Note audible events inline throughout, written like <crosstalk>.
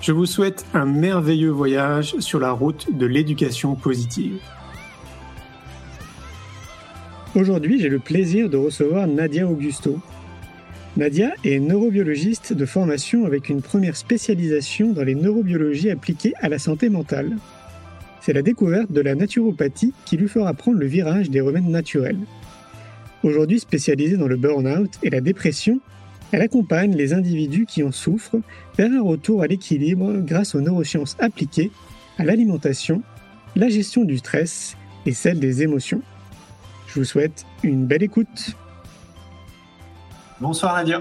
Je vous souhaite un merveilleux voyage sur la route de l'éducation positive. Aujourd'hui, j'ai le plaisir de recevoir Nadia Augusto. Nadia est neurobiologiste de formation avec une première spécialisation dans les neurobiologies appliquées à la santé mentale. C'est la découverte de la naturopathie qui lui fera prendre le virage des remèdes naturels. Aujourd'hui spécialisée dans le burn-out et la dépression, elle accompagne les individus qui en souffrent vers un retour à l'équilibre grâce aux neurosciences appliquées à l'alimentation, la gestion du stress et celle des émotions. Je vous souhaite une belle écoute. Bonsoir Nadia.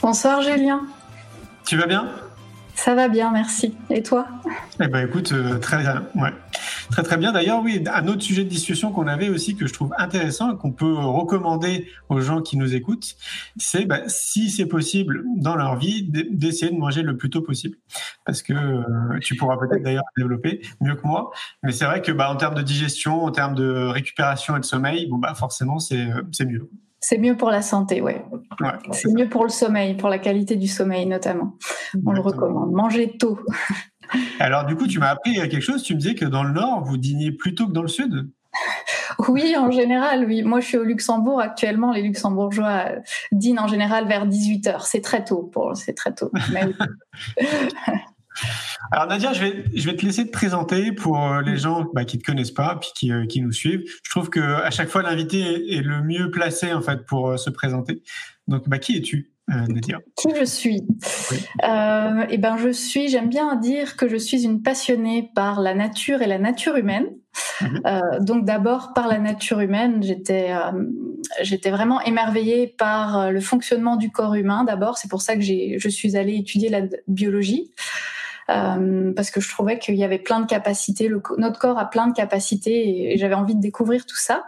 Bonsoir Julien. Tu vas bien? Ça va bien, merci. Et toi Eh ben écoute, euh, très bien. Ouais. Très très bien. D'ailleurs, oui, un autre sujet de discussion qu'on avait aussi que je trouve intéressant et qu'on peut recommander aux gens qui nous écoutent, c'est bah, si c'est possible dans leur vie d'essayer de manger le plus tôt possible, parce que euh, tu pourras peut-être d'ailleurs développer mieux que moi. Mais c'est vrai que bah, en termes de digestion, en termes de récupération et de sommeil, bon bah forcément euh, c'est mieux. C'est mieux pour la santé, ouais. c'est mieux pour le sommeil, pour la qualité du sommeil notamment. On le recommande. Mangez tôt. <laughs> Alors du coup, tu m'as appris quelque chose. Tu me disais que dans le Nord, vous dîniez plus tôt que dans le Sud. Oui, en général, oui. Moi, je suis au Luxembourg actuellement. Les Luxembourgeois dînent en général vers 18 h C'est très tôt pour, c'est très tôt. <laughs> Alors Nadia, je vais, je vais te laisser te présenter pour euh, les gens bah, qui te connaissent pas puis qui, euh, qui, nous suivent. Je trouve que à chaque fois l'invité est, le mieux placé en fait pour euh, se présenter. Donc bah, qui es-tu Nadia? Qui je suis? Euh, Eh ben je suis. J'aime bien dire que je suis une passionnée par la nature et la nature humaine. Mhm. donc d'abord par la nature humaine, j'étais j'étais vraiment émerveillée par le fonctionnement du corps humain. D'abord, c'est pour ça que je suis allée étudier la biologie. Euh, parce que je trouvais qu'il y avait plein de capacités, notre corps a plein de capacités et, j'avais envie de découvrir tout ça.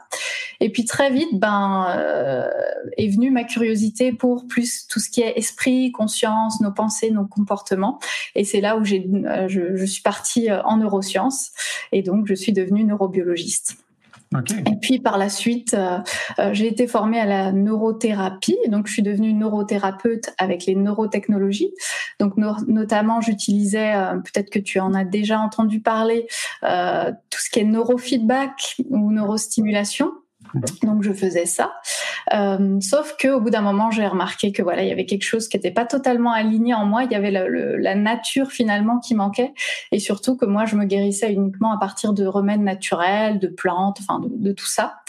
Et puis très vite, ben, euh, est venue ma curiosité pour plus tout ce qui est esprit, conscience, nos pensées, nos comportements. Et c'est là où j'ai, euh, je, je suis partie en neurosciences et donc je suis devenue neurobiologiste. Et puis par la suite, euh, euh, j'ai été formée à la neurothérapie, donc je suis devenue neurothérapeute avec les neurotechnologies. Donc notamment, j'utilisais, euh, peut-être que tu en as déjà entendu parler, tout ce qui est neurofeedback ou neurostimulation. Donc je faisais ça. Euh, sauf que au bout d'un moment, j'ai remarqué que voilà, il y avait quelque chose qui n'était pas totalement aligné en moi. Il y avait la, nature finalement qui manquait, et surtout que moi, je me guérissais uniquement à partir de remèdes naturels, de plantes, enfin de, tout ça.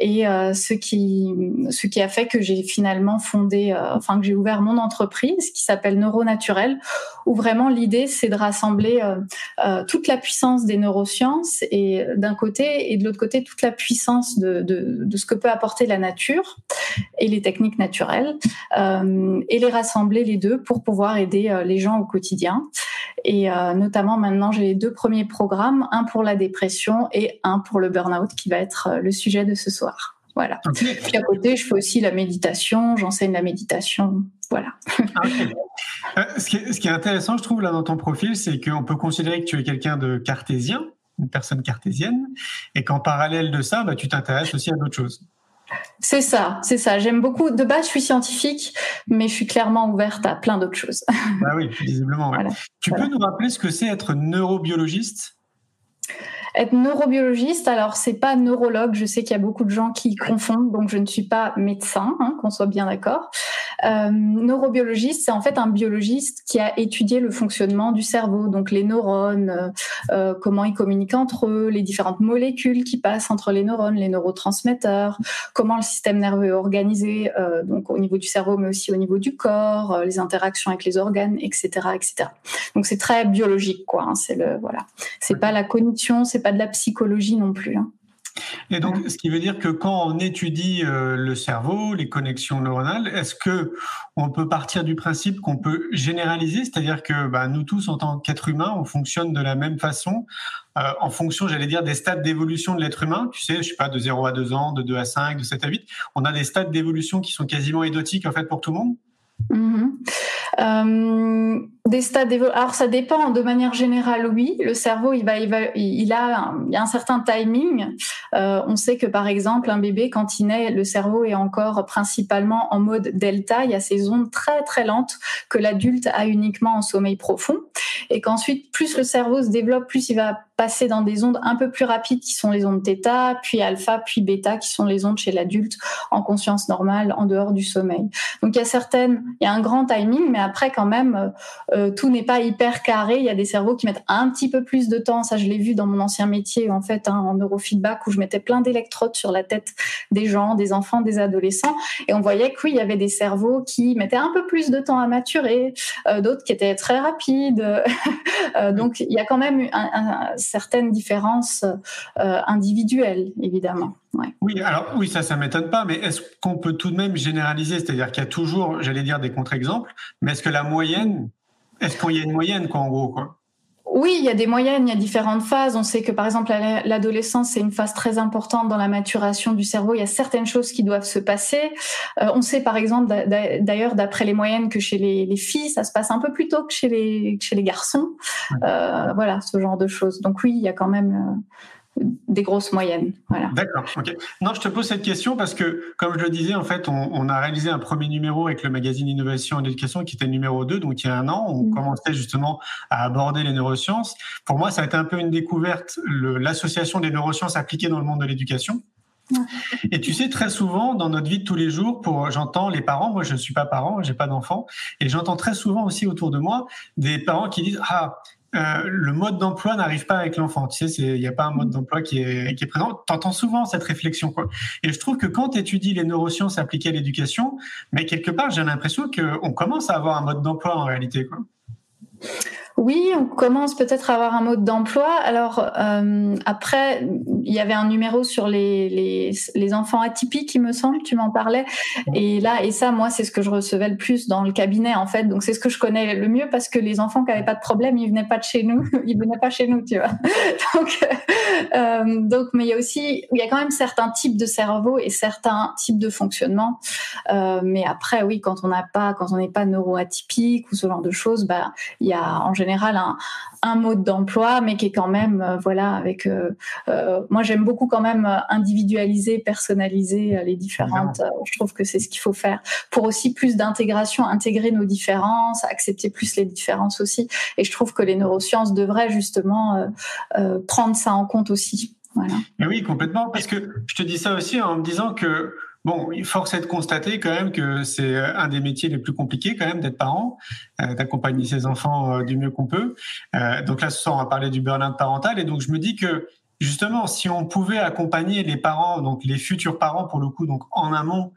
Et euh, ce qui ce qui a fait que j'ai finalement fondé, euh, enfin que j'ai ouvert mon entreprise qui s'appelle Neuronaturel, où vraiment l'idée c'est de rassembler toute la puissance des neurosciences et d'un côté et de l'autre côté toute la puissance de de, ce que peut apporter la nature et les techniques naturelles, euh, et les rassembler les deux pour pouvoir aider euh, les gens au quotidien. Et euh, notamment maintenant, j'ai les deux premiers programmes, un pour la dépression et un pour le burn-out, qui va être le sujet de ce soir. Voilà. Puis à côté, je fais aussi la méditation, j'enseigne la méditation. Voilà. ce, qui est, ce, qui est, intéressant, je trouve, là, dans ton profil, c'est qu'on peut considérer que tu es quelqu'un de cartésien, une personne cartésienne, et qu'en parallèle de ça, bah, tu t'intéresses aussi à d'autres choses. C'est ça, c'est ça. J'aime beaucoup. De base, je suis scientifique, mais je suis clairement ouverte à plein d'autres choses. Bah oui, <laughs> visiblement. Tu peux nous rappeler ce que c'est être neurobiologiste? Être neurobiologiste, alors c'est pas neurologue. Je sais qu'il y a beaucoup de gens qui confondent, donc je ne suis pas médecin, hein, qu'on soit bien d'accord. Euh, neurobiologiste, c'est en fait un biologiste qui a étudié le fonctionnement du cerveau, donc les neurones, euh, euh, comment ils communiquent entre eux, les différentes molécules qui passent entre les neurones, les neurotransmetteurs, comment le système nerveux est organisé, donc au niveau du cerveau, mais aussi au niveau du corps, les interactions avec les organes, etc., etc. Donc c'est très biologique, quoi. Hein, c'est le voilà, c'est pas la cognition, c'est pas de la psychologie non plus. Hein. Et donc, ce qui veut dire que quand on étudie euh, le cerveau, les connexions neuronales, est-ce que on peut partir du principe qu'on peut généraliser, c'est-à-dire que bah, nous tous, en tant qu'êtres humains, on fonctionne de la même façon, euh, en fonction, j'allais dire, des stades d'évolution de l'être humain. Tu sais, je sais pas, de 0 à 2 ans, de 2 à 5, de 7 à 8. On a des stades d'évolution qui sont quasiment identiques, en fait, pour tout le monde? Euh, des stades Alors ça dépend. De manière générale, oui. Le cerveau, il va, il, va, il a, un, certain timing. Euh, on sait que par exemple, un bébé quand il naît, le cerveau est encore principalement en mode delta. Il y a ces ondes très très lentes que l'adulte a uniquement en sommeil profond, et qu'ensuite, plus le cerveau se développe, plus il va passer dans des ondes un peu plus rapides qui sont les ondes θ, puis alpha, puis bêta qui sont les ondes chez l'adulte en conscience normale, en dehors du sommeil. Donc il y a certaines, il y a un grand timing, mais après quand même, euh, tout n'est pas hyper carré. Il y a des cerveaux qui mettent un petit peu plus de temps. Ça, je l'ai vu dans mon ancien métier en fait, hein, en neurofeedback, où je mettais plein d'électrodes sur la tête des gens, des enfants, des adolescents, et on voyait que oui, il y avait des cerveaux qui mettaient un peu plus de temps à maturer, euh, d'autres qui étaient très rapides. <laughs> Euh, donc il y a quand même un certaines différences individuelles, évidemment. Oui, alors oui, ça, ça m'étonne pas, mais est-ce qu'on peut tout de même généraliser? C'est-à-dire qu'il y a toujours, j'allais dire, des contre-exemples, mais est-ce que la moyenne, est-ce qu'il y a une moyenne, quoi, en gros, quoi? Oui, il y a des moyennes, il y a différentes phases. On sait que par exemple l'adolescence c'est une phase très importante dans la maturation du cerveau. Il y a certaines choses qui doivent se passer. Euh, on sait par exemple d'ailleurs d'après les moyennes que chez les, filles ça se passe un peu plus tôt que chez les chez les garçons. Euh, voilà ce genre de choses. Donc oui, il y a quand même euh, des grosses moyennes. Voilà. D'accord. Non, je te pose cette question parce que, comme je le disais, en fait, on, a réalisé un premier numéro avec le magazine Innovation en éducation qui était le numéro 2, donc il y a un an, on mm. commençait justement à aborder les neurosciences. Pour moi, ça a été un peu une découverte, l'association des neurosciences appliquées dans le monde de l'éducation. Et tu sais, très souvent, dans notre vie de tous les jours, pour j'entends les parents, moi je ne suis pas parent, j'ai pas d'enfant, et j'entends très souvent aussi autour de moi des parents qui disent Ah, euh, le mode d'emploi n'arrive pas avec l'enfant. Tu sais, il n'y a pas un mode d'emploi qui est, qui est présent. Tu entends souvent cette réflexion. Quoi. Et je trouve que quand tu étudies les neurosciences appliquées à l'éducation, mais quelque part, j'ai l'impression qu'on commence à avoir un mode d'emploi en réalité. Quoi. Oui, on commence peut-être à avoir un mode d'emploi. Alors euh, après, il y avait un numéro sur les, les, enfants atypiques, il me semble, tu m'en parlais. Et là, et ça, moi, c'est ce que je recevais le plus dans le cabinet, en fait. Donc c'est ce que je connais le mieux parce que les enfants qui n'avaient pas de problème, ils venaient pas de chez nous, <laughs> ils venaient pas chez nous, tu vois. <laughs> Donc, euh, donc, mais il y a aussi, il y a quand même certains types de cerveau et certains types de fonctionnement. Euh, mais après, oui, quand on n'a pas, quand on n'est pas neuroatypique ou ce genre de choses, bah, il y a en général un, mode d'emploi, mais qui est quand même, euh, voilà, avec. Euh, euh, moi, j'aime beaucoup quand même individualiser, personnaliser les différentes. je trouve que c'est ce qu'il faut faire pour aussi plus d'intégration, intégrer nos différences, accepter plus les différences aussi. Et je trouve que les neurosciences devraient justement prendre ça en compte aussi. Voilà. Oui, complètement, parce que je te dis ça aussi en me disant que Bon, il force est de constater quand même que c'est un des métiers les plus compliqués quand même d'être parent, euh, d'accompagner ses enfants euh, du mieux qu'on peut. Euh, donc là, ce soir, on va parler du burn-out parental. Et donc, je me dis que justement, si on pouvait accompagner les parents, donc les futurs parents pour le coup, donc en amont,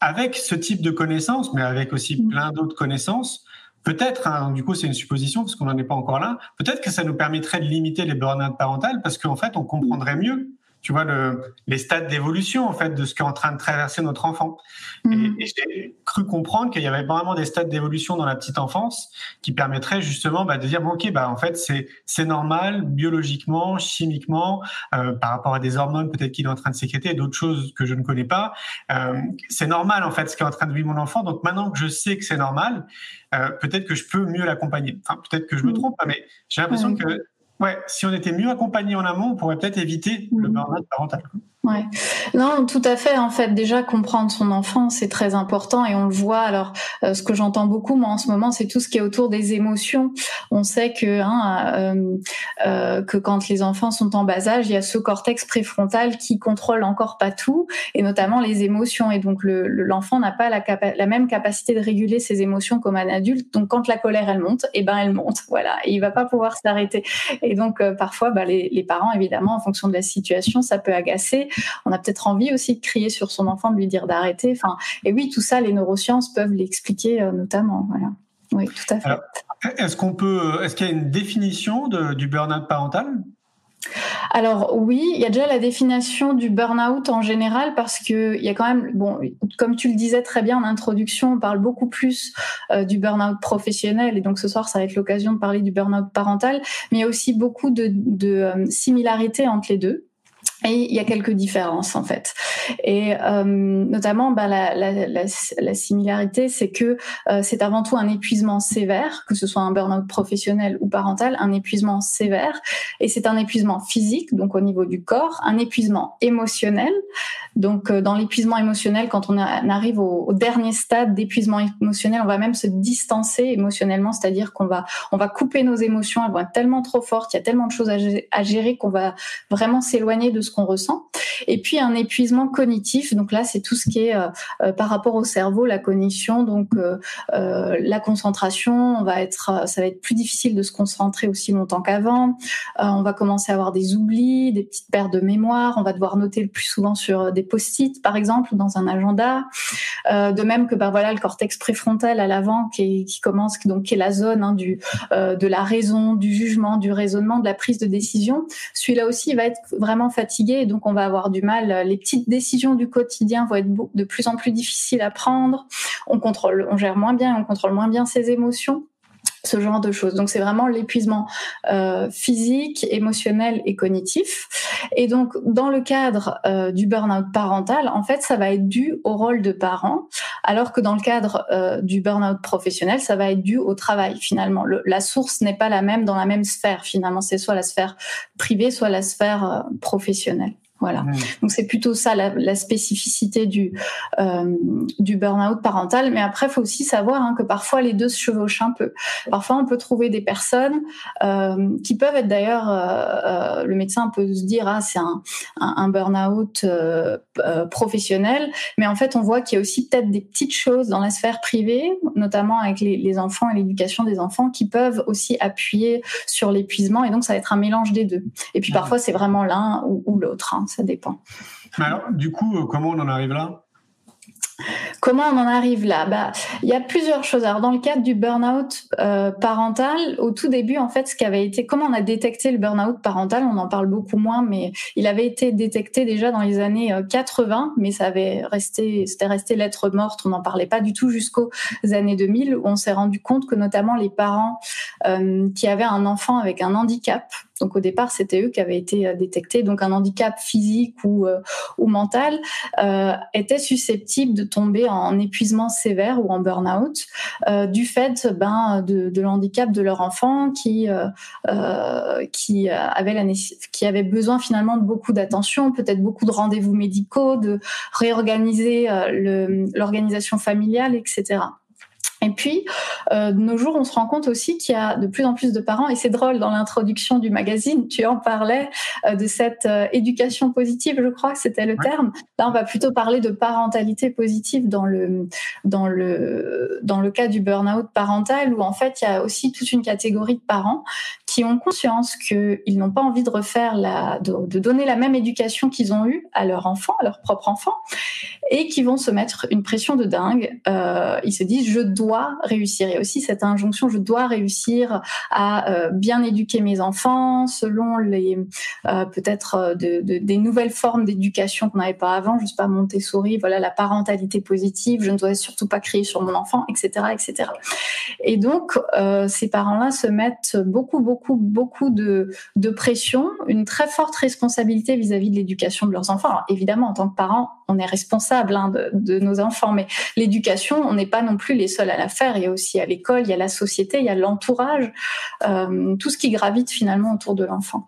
avec ce type de connaissances, mais avec aussi mmh. plein d'autres connaissances, peut-être, hein, du coup, c'est une supposition parce qu'on n'en est pas encore là, peut-être que ça nous permettrait de limiter les burn-out parentales parce qu'en fait, on comprendrait mieux tu vois, le, les stades d'évolution, en fait, de ce qu'est en train de traverser notre enfant. Et, mm. j'ai cru comprendre qu'il y avait vraiment des stades d'évolution dans la petite enfance qui permettraient justement bah, de dire, bon, ok, bah, en fait, c'est, c'est normal, biologiquement, chimiquement, euh, par rapport à des hormones peut-être qu'il est en train de sécréter, d'autres choses que je ne connais pas. Euh, c'est normal, en fait, ce qu'est en train de vivre mon enfant. Donc maintenant que je sais que c'est normal, euh, peut-être que je peux mieux l'accompagner. Enfin, peut-être que je me mm. trompe, mais j'ai l'impression que Ouais, si on était mieux accompagné en amont, on pourrait peut-être éviter le mm. burn-out parental. Ouais. Non, tout à fait. En fait, déjà comprendre son enfant, c'est très important et on le voit. Alors, euh, ce que j'entends beaucoup moi en ce moment, c'est tout ce qui est autour des émotions. On sait que hein, euh, euh, que quand les enfants sont en bas âge, il y a ce cortex préfrontal qui contrôle encore pas tout et notamment les émotions. Et donc, l'enfant n'a pas la, la, même capacité de réguler ses émotions comme un adulte. Donc, quand la colère elle monte, et eh ben elle monte. <laughs> Voilà, il va pas pouvoir s'arrêter. Et donc, parfois, bah, les, les parents, évidemment, en fonction de la situation, ça peut agacer on a peut-être envie aussi de crier sur son enfant, de lui dire d'arrêter. Enfin, et oui, tout ça, les neurosciences peuvent l'expliquer euh, notamment. Voilà. Oui, tout à fait. Est-ce qu'on peut, est-ce qu'il y a une définition du burn-out parental? Alors oui, il y a déjà la définition du burn-out en général parce que il y a quand même, bon, comme tu le disais très bien en introduction, on parle beaucoup plus euh, du burn-out professionnel et donc ce soir ça va être l'occasion de parler du burn-out parental, mais il y a aussi beaucoup de, euh, similarités entre les deux. Et il y a quelques différences en fait. Et euh, notamment, bah, la, la, la, la, similarité, c'est que euh, c'est avant tout un épuisement sévère, que ce soit un burn-out professionnel ou parental, un épuisement sévère. Et c'est un épuisement physique, donc au niveau du corps, un épuisement émotionnel. Donc euh, dans l'épuisement émotionnel, quand on, arrive au, au, dernier stade d'épuisement émotionnel, on va même se distancer émotionnellement, c'est-à-dire qu'on va on va couper nos émotions, elles vont être tellement trop fortes, il y a tellement de choses à, gérer qu'on va vraiment s'éloigner de ce qu'on ressent. Et puis un épuisement cognitif. Donc là, c'est tout ce qui est euh, euh, par rapport au cerveau, la cognition, donc euh, la concentration. On va être, ça va être plus difficile de se concentrer aussi longtemps qu'avant. on va commencer à avoir des oublis, des petites pertes de mémoire. On va devoir noter le plus souvent sur des post-it, par exemple, dans un agenda. de même que bah voilà le cortex préfrontal à l'avant qui, qui commence donc qui est la zone hein, du de la raison, du jugement, du raisonnement, de la prise de décision. Celui-là aussi il va être vraiment fatigué et donc on va avoir du mal. Les petites décisions du quotidien vont être de plus en plus difficiles à prendre. On contrôle, on gère moins bien, on contrôle moins bien ses émotions ce genre de choses. Donc c'est vraiment l'épuisement euh, physique, émotionnel et cognitif. Et donc dans le cadre euh, du burn-out parental, en fait, ça va être dû au rôle de parent, alors que dans le cadre euh, du burn-out professionnel, ça va être dû au travail finalement. la source n'est pas la même dans la même sphère finalement. C'est soit la sphère privée, soit la sphère professionnelle. Voilà. Donc c'est plutôt ça la, la spécificité du euh, du burn-out parental. Mais après, il faut aussi savoir hein, que parfois les deux se chevauchent un peu. Parfois, on peut trouver des personnes euh, qui peuvent être d'ailleurs, euh, euh le médecin peut se dire ah c'est un, un, un burn-out euh, euh, professionnel, mais en fait on voit qu'il y a aussi peut-être des petites choses dans la sphère privée, notamment avec les, les enfants et l'éducation des enfants, qui peuvent aussi appuyer sur l'épuisement. Et donc ça va être un mélange des deux. Et puis parfois c'est vraiment l'un ou, ou l'autre. Hein ça dépend. alors, du coup, euh, comment on en arrive là? Comment on en arrive là? Bah, Il y a plusieurs choses. Alors, dans le cadre du burn-out euh, parental, au tout début, en fait, ce qui avait été, comment on a détecté le burn-out parental, on en parle beaucoup moins, mais il avait été détecté déjà dans les années 80, euh, mais ça avait resté, c'était resté lettre morte. On n'en parlait pas du tout jusqu'aux années 2000, où on s'est rendu compte que notamment les parents qui avaient un enfant avec un handicap, donc au départ, c'était eux qui avaient été euh, détectés. Donc un handicap physique ou, euh, ou mental euh, était susceptible de tomber en épuisement sévère ou en burn-out euh, du fait ben, de, de l'handicap de leur enfant qui, euh, qui, avait la, qui avait besoin finalement de beaucoup d'attention, peut-être beaucoup de rendez-vous médicaux, de réorganiser l'organisation familiale, etc. Et puis, euh, de nos jours, on se rend compte aussi qu'il y a de plus en plus de parents, et c'est drôle, dans l'introduction du magazine, tu en parlais euh, de cette euh, éducation positive, je crois que c'était le terme. Là, on va plutôt parler de parentalité positive dans le, dans le, dans le cas du burn-out parental, où en fait, il y a aussi toute une catégorie de parents qui ont conscience qu'ils n'ont pas envie de refaire la, de, donner la même éducation qu'ils ont eue à leur enfant, à leur propre enfant, et qui vont se mettre une pression de dingue. Euh, ils se disent, je dois réussir. Et aussi cette injonction, je dois réussir à euh, bien éduquer mes enfants selon les euh, peut-être de, de, des nouvelles formes d'éducation qu'on n'avait pas avant. Je sais pas Montessori, voilà la parentalité positive. Je ne dois surtout pas crier sur mon enfant, etc., etc. Et donc ces parents-là se mettent beaucoup, beaucoup beaucoup, beaucoup de, de pression, une très forte responsabilité vis-à-vis de l'éducation de leurs enfants. Alors, évidemment, en tant que parents, on est responsable hein, de, de, nos enfants, mais l'éducation, on n'est pas non plus les seuls à la faire. Il y a aussi à l'école, il y a la société, il y a l'entourage, euh, tout ce qui gravite finalement autour de l'enfant.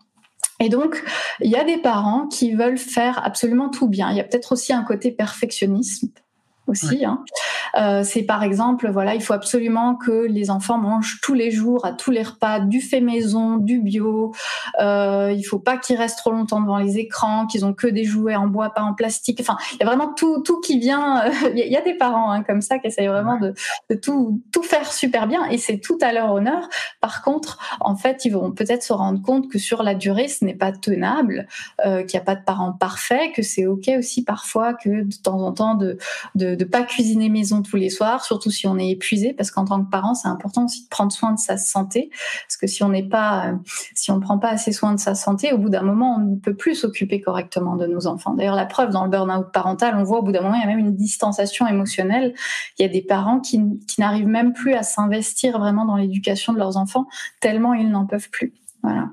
Et donc, il y a des parents qui veulent faire absolument tout bien. Il y a peut-être aussi un côté perfectionnisme aussi. Hein. Euh, c'est par exemple, voilà, il faut absolument que les enfants mangent tous les jours, à tous les repas, du fait maison, du bio. Euh, il faut pas qu'ils restent trop longtemps devant les écrans, qu'ils ont que des jouets en bois, pas en plastique. Enfin, il y a vraiment tout, tout qui vient. Il y, a des parents hein, comme ça qui essayent vraiment de, de, tout, tout faire super bien, et c'est tout à leur honneur. Par contre, en fait, ils vont peut-être se rendre compte que sur la durée, ce n'est pas tenable, euh, qu'il n'y a pas de parents parfaits, que c'est ok aussi parfois que de temps en temps de, de de pas cuisiner maison tous les soirs, surtout si on est épuisé, parce qu'en tant que parent, c'est important aussi de prendre soin de sa santé, parce que si on n'est pas, euh, si on ne prend pas assez soin de sa santé, au bout d'un moment, on ne peut plus s'occuper correctement de nos enfants. D'ailleurs, la preuve dans le burn-out parental, on voit au bout d'un moment, il y a même une distanciation émotionnelle. Il y a des parents qui, qui n'arrivent même plus à s'investir vraiment dans l'éducation de leurs enfants, tellement ils n'en peuvent plus. Voilà.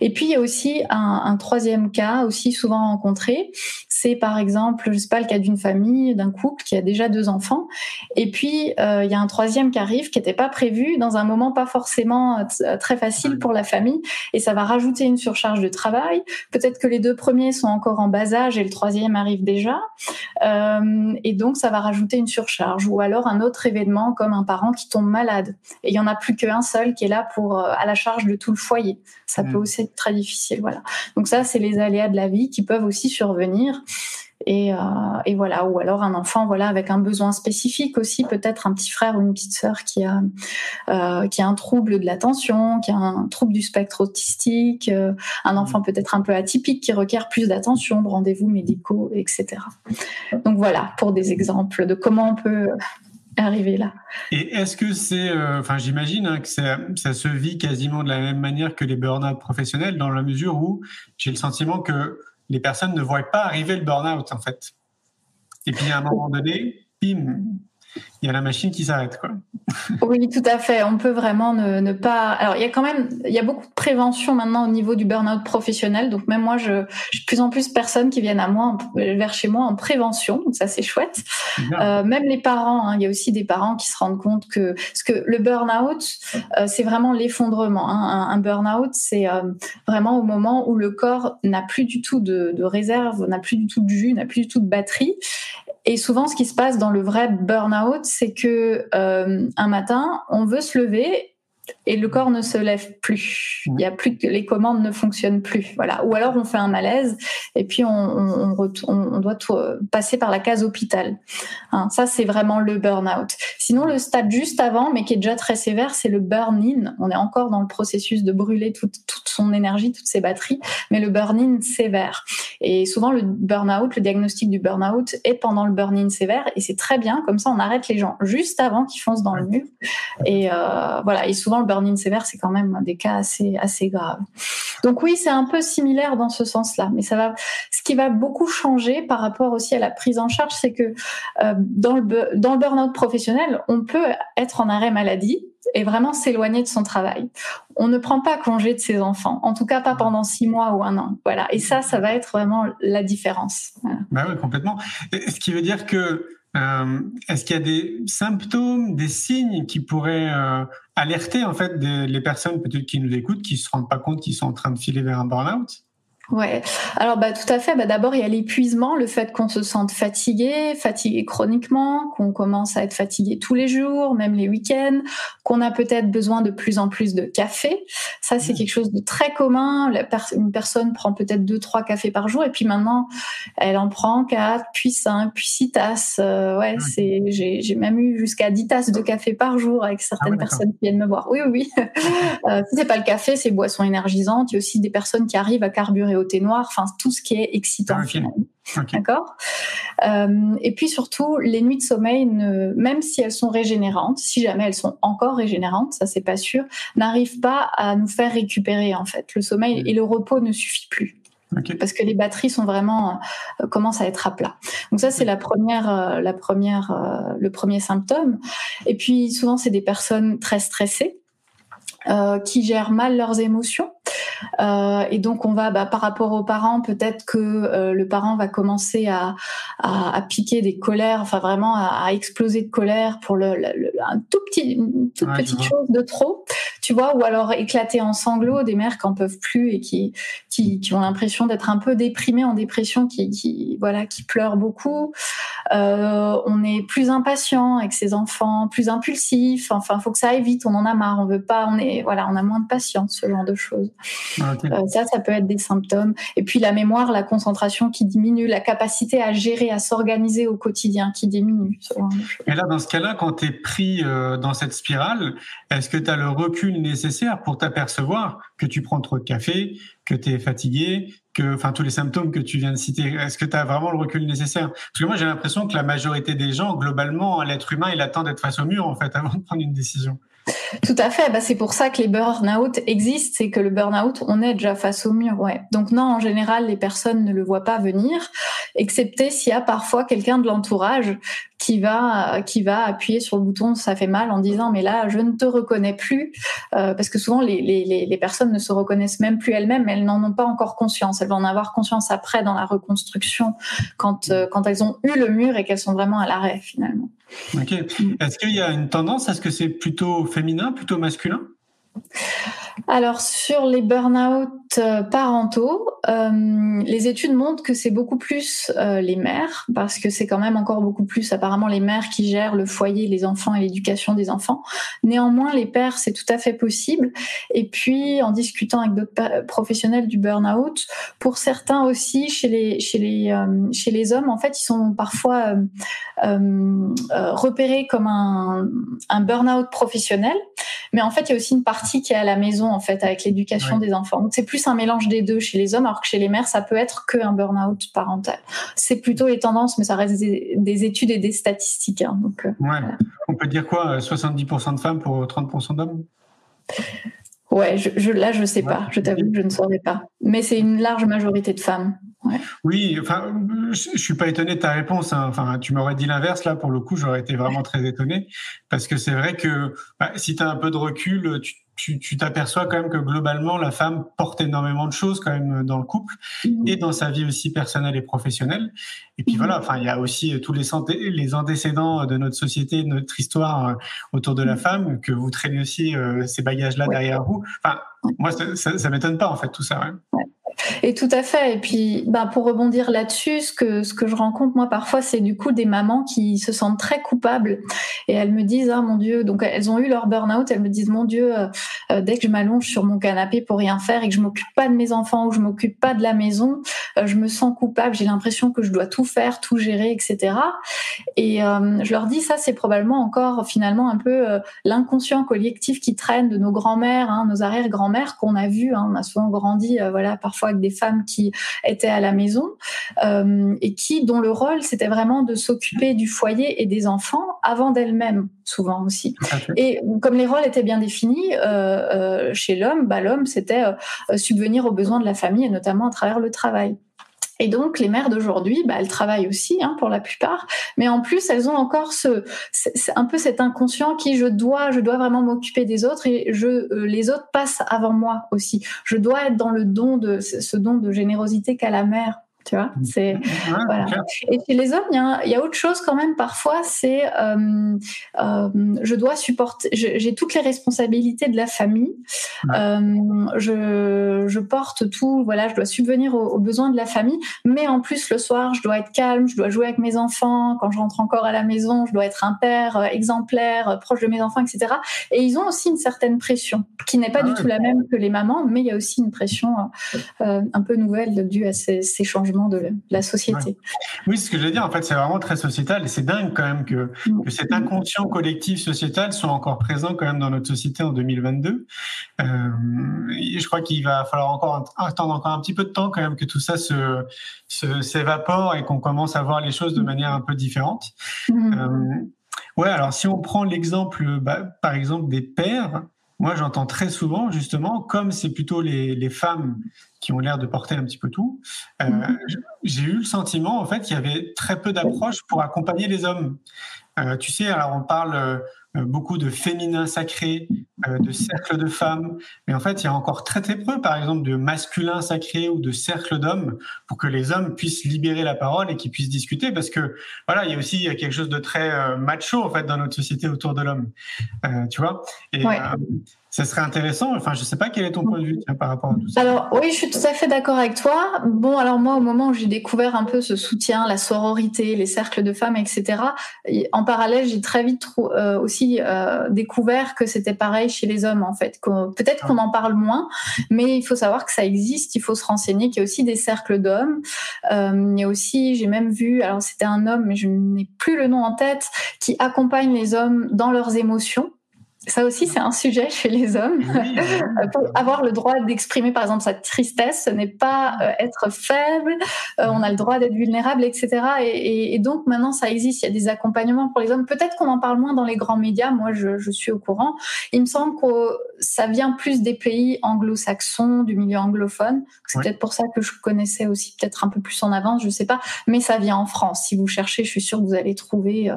Et puis il y a aussi un, un troisième cas aussi souvent rencontré, c'est par exemple, je sais pas, le cas d'une famille, d'un couple qui a déjà deux enfants, et puis euh, il y a un troisième qui arrive qui n'était pas prévu dans un moment pas forcément euh, très facile pour la famille, et ça va rajouter une surcharge de travail. Peut-être que les deux premiers sont encore en bas âge et le troisième arrive déjà, euh, et donc ça va rajouter une surcharge. Ou alors un autre événement comme un parent qui tombe malade, et il y en a plus qu'un seul qui est là pour à la charge de tout le foyer. Ça peut mm. aussi être très difficile, voilà. Donc ça, c'est les aléas de la vie qui peuvent aussi survenir. Et, euh, et, voilà ou alors un enfant voilà avec un besoin spécifique aussi peut-être un petit frère ou une petite sœur qui a euh, qui a un trouble de l'attention qui a un trouble du spectre autistique euh, un enfant peut-être un peu atypique qui requiert plus d'attention de rendez-vous médicaux etc donc voilà pour des exemples de comment on peut arriver là. Et est-ce que c'est, euh, enfin j'imagine hein, que ça, ça, se vit quasiment de la même manière que les burn-out professionnels dans la mesure où j'ai le sentiment que les personnes ne voient pas arriver le burn-out, en fait. Et puis, à un moment donné, bim, il y a la machine qui s'arrête, quoi. oui, tout à fait. On peut vraiment ne, pas. Alors, il y a quand même, il y a beaucoup de prévention maintenant au niveau du burn-out professionnel. Donc, même moi, je, j'ai de plus en plus de personnes qui viennent à moi, vers chez moi en prévention. Donc, ça, c'est chouette. Euh, même les parents, hein, il y a aussi des parents qui se rendent compte que, parce que le burn-out, euh, c'est vraiment l'effondrement. Hein. Un, burn-out, c'est euh, vraiment au moment où le corps n'a plus du tout de, de réserve, n'a plus du tout de jus, n'a plus du tout de batterie. Et souvent, ce qui se passe dans le vrai burn-out, c'est que euh, un matin, on veut se lever et le corps ne se lève plus. Il y a plus que les commandes ne fonctionnent plus. Voilà. Ou alors on fait un malaise et puis on, on, on, doit euh, passer par la case hôpital. Hein, ça c'est vraiment le burn-out. Sinon le stade juste avant, mais qui est déjà très sévère, c'est le burn-in. On est encore dans le processus de brûler toute, toute son énergie, toutes ses batteries, mais le burn-in sévère. Et souvent le burn-out, le diagnostic du burn-out est pendant le burn-in sévère et c'est très bien. Comme ça on arrête les gens juste avant qu'ils foncent dans le mur. Et euh, voilà. Et souvent le burn-in sévère, c'est quand même des cas assez, assez graves. Donc oui, c'est un peu similaire dans ce sens-là, mais ça va. Ce qui va beaucoup changer par rapport aussi à la prise en charge, c'est que euh, dans le dans le burn-out professionnel, on peut être en arrêt maladie et vraiment s'éloigner de son travail. On ne prend pas congé de ses enfants, en tout cas pas pendant six mois ou un an. Voilà. Et ça, ça va être vraiment la différence. Bah oui, complètement. Ce qui veut dire que euh, est-ce qu'il y a des symptômes, des signes qui pourraient euh, alerter en fait les personnes peut-être qui nous écoutent, qui se rendent pas compte qu'ils sont en train de filer vers un burn-out? Ouais. Alors bah tout à fait. Bah, d'abord il y a l'épuisement, le fait qu'on se sente fatigué, fatigué chroniquement, qu'on commence à être fatigué tous les jours, même les week-ends, qu'on a peut-être besoin de plus en plus de café. Ça c'est mmh. quelque chose de très commun. une personne prend peut-être deux trois cafés par jour et puis maintenant elle en prend quatre, puis cinq, puis six tasses. Euh, ouais, mmh. c'est j'ai même eu jusqu'à dix tasses de café par jour avec certaines ah personnes qui viennent me voir. Oui oui oui. <laughs> euh, si c'est pas le café, c'est boissons énergisantes. Il y a aussi des personnes qui arrivent à carburer au thé noir, enfin tout ce qui est excitant ah, D'accord? Euh, et puis surtout, les nuits de sommeil, même si elles sont régénérantes, si jamais elles sont encore régénérantes, ça c'est pas sûr, n'arrivent pas à nous faire récupérer en fait. Le sommeil et le repos ne suffit plus. Parce que les batteries sont vraiment euh, commencent à être à plat. Donc ça c'est la première, euh, la première, le premier symptôme. Et puis souvent c'est des personnes très stressées qui gèrent mal leurs émotions euh, et donc on va, bah, par rapport aux parents, peut-être que euh, le parent va commencer à, à, à, piquer des colères, enfin vraiment à, à exploser de colère pour le, un tout petit, une toute petite chose de trop. tu vois, ou alors éclater en sanglots, des mères qui en peuvent plus et qui qui, qui ont l'impression d'être un peu déprimées, en dépression, qui, qui voilà, qui pleurent beaucoup. Euh, on est plus impatient avec ses enfants, plus impulsif. Enfin, faut que ça aille vite. On en a marre. On veut pas. On est voilà, on a moins de patience, ce genre de choses. Ah, euh, ça, ça peut être des symptômes. Et puis la mémoire, la concentration qui diminue, la capacité à gérer, à s'organiser au quotidien qui diminue. Et là, dans ce cas-là, quand tu es pris euh, dans cette spirale, est-ce que tu as le recul nécessaire pour t'apercevoir que tu prends trop de café, que tu es fatigué, que, enfin, tous les symptômes que tu viens de citer, est-ce que tu as vraiment le recul nécessaire? Parce que moi, j'ai l'impression que la majorité des gens, globalement, l'être humain, il attend d'être face au mur, en fait, <laughs> avant de prendre une décision. Tout à fait. Bah, c'est pour ça que les burn-out existent. C'est que le burn-out, on est déjà face au mur. Ouais. Donc non, en général, les personnes ne le voient pas venir, excepté s'il y a parfois quelqu'un de l'entourage qui va qui va appuyer sur le bouton ça fait mal en disant mais là je ne te reconnais plus euh, parce que souvent les, les, les, personnes ne se reconnaissent même plus elles-mêmes elles n'en ont pas encore conscience elles vont en avoir conscience après dans la reconstruction quand euh, quand elles ont eu le mur et qu'elles sont vraiment à l'arrêt finalement. Ok. Est-ce qu'il y a une tendance Est-ce que c'est plutôt féminin, plutôt masculin? Alors sur les burn-out euh, parentaux, euh, les études montrent que c'est beaucoup plus euh, les mères, parce que c'est quand même encore beaucoup plus apparemment les mères qui gèrent le foyer, les enfants et l'éducation des enfants. Néanmoins, les pères, c'est tout à fait possible. Et puis, en discutant avec d'autres professionnels du burn-out, pour certains aussi, chez les chez les chez les hommes, en fait, ils sont parfois repérés comme un, un burn-out professionnel, mais en fait, il y a aussi une partie qui est à la maison en fait avec l'éducation des enfants. Donc c'est plus un mélange des deux chez les hommes, alors que chez les mères ça peut être que un burn-out parental. C'est plutôt les tendances, mais ça reste des, études et des statistiques. Hein, donc, euh, On peut dire quoi 70% de femmes pour 30% d'hommes? Ouais, je, là je sais pas, je t'avoue, je ne saurais pas. Mais c'est une large majorité de femmes. Oui, enfin, je, suis pas étonné de ta réponse. Hein. Enfin, tu m'aurais dit l'inverse là. Pour le coup, j'aurais été vraiment très étonné parce que c'est vrai que bah, si tu as un peu de recul, tu, tu t'aperçois quand même que globalement, la femme porte énormément de choses quand même dans le couple mmh. et dans sa vie aussi personnelle et professionnelle. Et puis mmh. voilà, enfin, il y a aussi euh, tous les, les antécédents de notre société, de notre histoire euh, autour de la mmh. femme, que vous traînez aussi euh, ces bagages-là derrière vous. Enfin, moi, ça, ça, m'étonne pas en fait tout ça. Ouais. Et tout à fait. Et puis, ben, pour rebondir là-dessus, ce que, ce que je rencontre moi parfois, c'est du coup des mamans qui se sentent très coupables et elles me disent ah mon Dieu. Donc elles ont eu leur burn-out. Elles me disent mon Dieu, euh, euh, dès que je m'allonge sur mon canapé pour rien faire et que je m'occupe pas de mes enfants ou je m'occupe pas de la maison, euh, je me sens coupable. J'ai l'impression que je dois tout faire, tout gérer, etc. Et je leur dis ça, c'est probablement encore finalement un peu l'inconscient collectif qui traîne de nos grands-mères, hein, nos arrière-grands-mères qu'on a vu. Hein, on a souvent grandi, voilà, parfois avec des femmes qui étaient à la maison euh, et qui dont le rôle c'était vraiment de s'occuper du foyer et des enfants avant d'elles-mêmes souvent aussi. Et comme les rôles étaient bien définis euh, euh, chez l'homme, bah, l'homme c'était subvenir aux besoins de la famille et notamment à travers le travail. Et donc, les mères d'aujourd'hui, bah, elles travaillent aussi, hein, pour la plupart, mais en plus, elles ont encore ce, un peu cet inconscient qui je dois, je dois vraiment m'occuper des autres et je, euh, les autres passent avant moi aussi. Je dois être dans le don de ce don de générosité qu'a la mère tu vois, mmh. c'est voilà. Et chez les hommes, il y, a, y, a autre chose quand même. Parfois, c'est euh, euh, je dois supporter. J'ai toutes les responsabilités de la famille. Euh, je, je, porte tout. Voilà, je dois subvenir aux, besoins de la famille. Mais en plus, le soir, je dois être calme. Je dois jouer avec mes enfants. Quand je rentre encore à la maison, je dois être un père exemplaire, proche de mes enfants, etc. Et ils ont aussi une certaine pression qui n'est pas du tout la même que les mamans, mais il y a aussi une pression un peu nouvelle due à ces, ces changements de la société. Oui, ce que je veux dire, en fait, c'est vraiment très sociétal et c'est dingue quand même que, mm. que, cet inconscient collectif sociétal soit encore présent quand même dans notre société en 2022. Euh, je crois qu'il va falloir encore attendre encore un petit peu de temps quand même que tout ça se s'évapore et qu'on commence à voir les choses de mm. manière un peu différente. Mm. Euh, ouais, alors si on prend l'exemple, bah, par exemple, des pères, moi, j'entends très souvent, justement, comme c'est plutôt les, les, femmes qui ont l'air de porter un petit peu tout, euh, mhm. j'ai eu le sentiment, en fait, qu'il y avait très peu d'approches pour accompagner les hommes. Euh, tu sais, alors on parle euh, beaucoup de féminin sacré, euh, de cercle de femmes, mais en fait, il y a encore très très peu, par exemple, de masculin sacré ou de cercle d'hommes pour que les hommes puissent libérer la parole et qu'ils puissent discuter, parce que voilà, il y a aussi quelque chose de très euh, macho en fait dans notre société autour de l'homme, tu vois? Et, ça serait intéressant. Enfin, je sais pas quel est ton point de vue par rapport à tout ça. Alors oui, je suis tout à fait d'accord avec toi. Bon, alors moi, au moment où j'ai découvert un peu ce soutien, la sororité, les cercles de femmes, etc. En parallèle, j'ai très vite euh, aussi euh, découvert que c'était pareil chez les hommes en fait. Peut-être qu'on en parle moins, mais il faut savoir que ça existe. Il faut se renseigner qu'il y a aussi des cercles d'hommes. Euh, il y a aussi, j'ai même vu, alors c'était un homme, mais je n'ai plus le nom en tête, qui accompagne les hommes dans leurs émotions. Ça aussi, c'est un sujet chez les hommes. <laughs> Pour avoir le droit d'exprimer, par exemple, sa tristesse, ce n'est pas euh, être faible. Euh, on a le droit d'être vulnérable, etc. Et, donc maintenant, ça existe. Il y a des accompagnements pour les hommes. Peut-être qu'on en parle moins dans les grands médias. Moi, je, je suis au courant. Il me semble que ça vient plus des pays anglo-saxons, du milieu anglophone. C'est peut-être pour ça que je connaissais aussi peut-être un peu plus en avance. Je sais pas. Mais ça vient en France. Si vous cherchez, je suis sûre que vous allez trouver. Euh,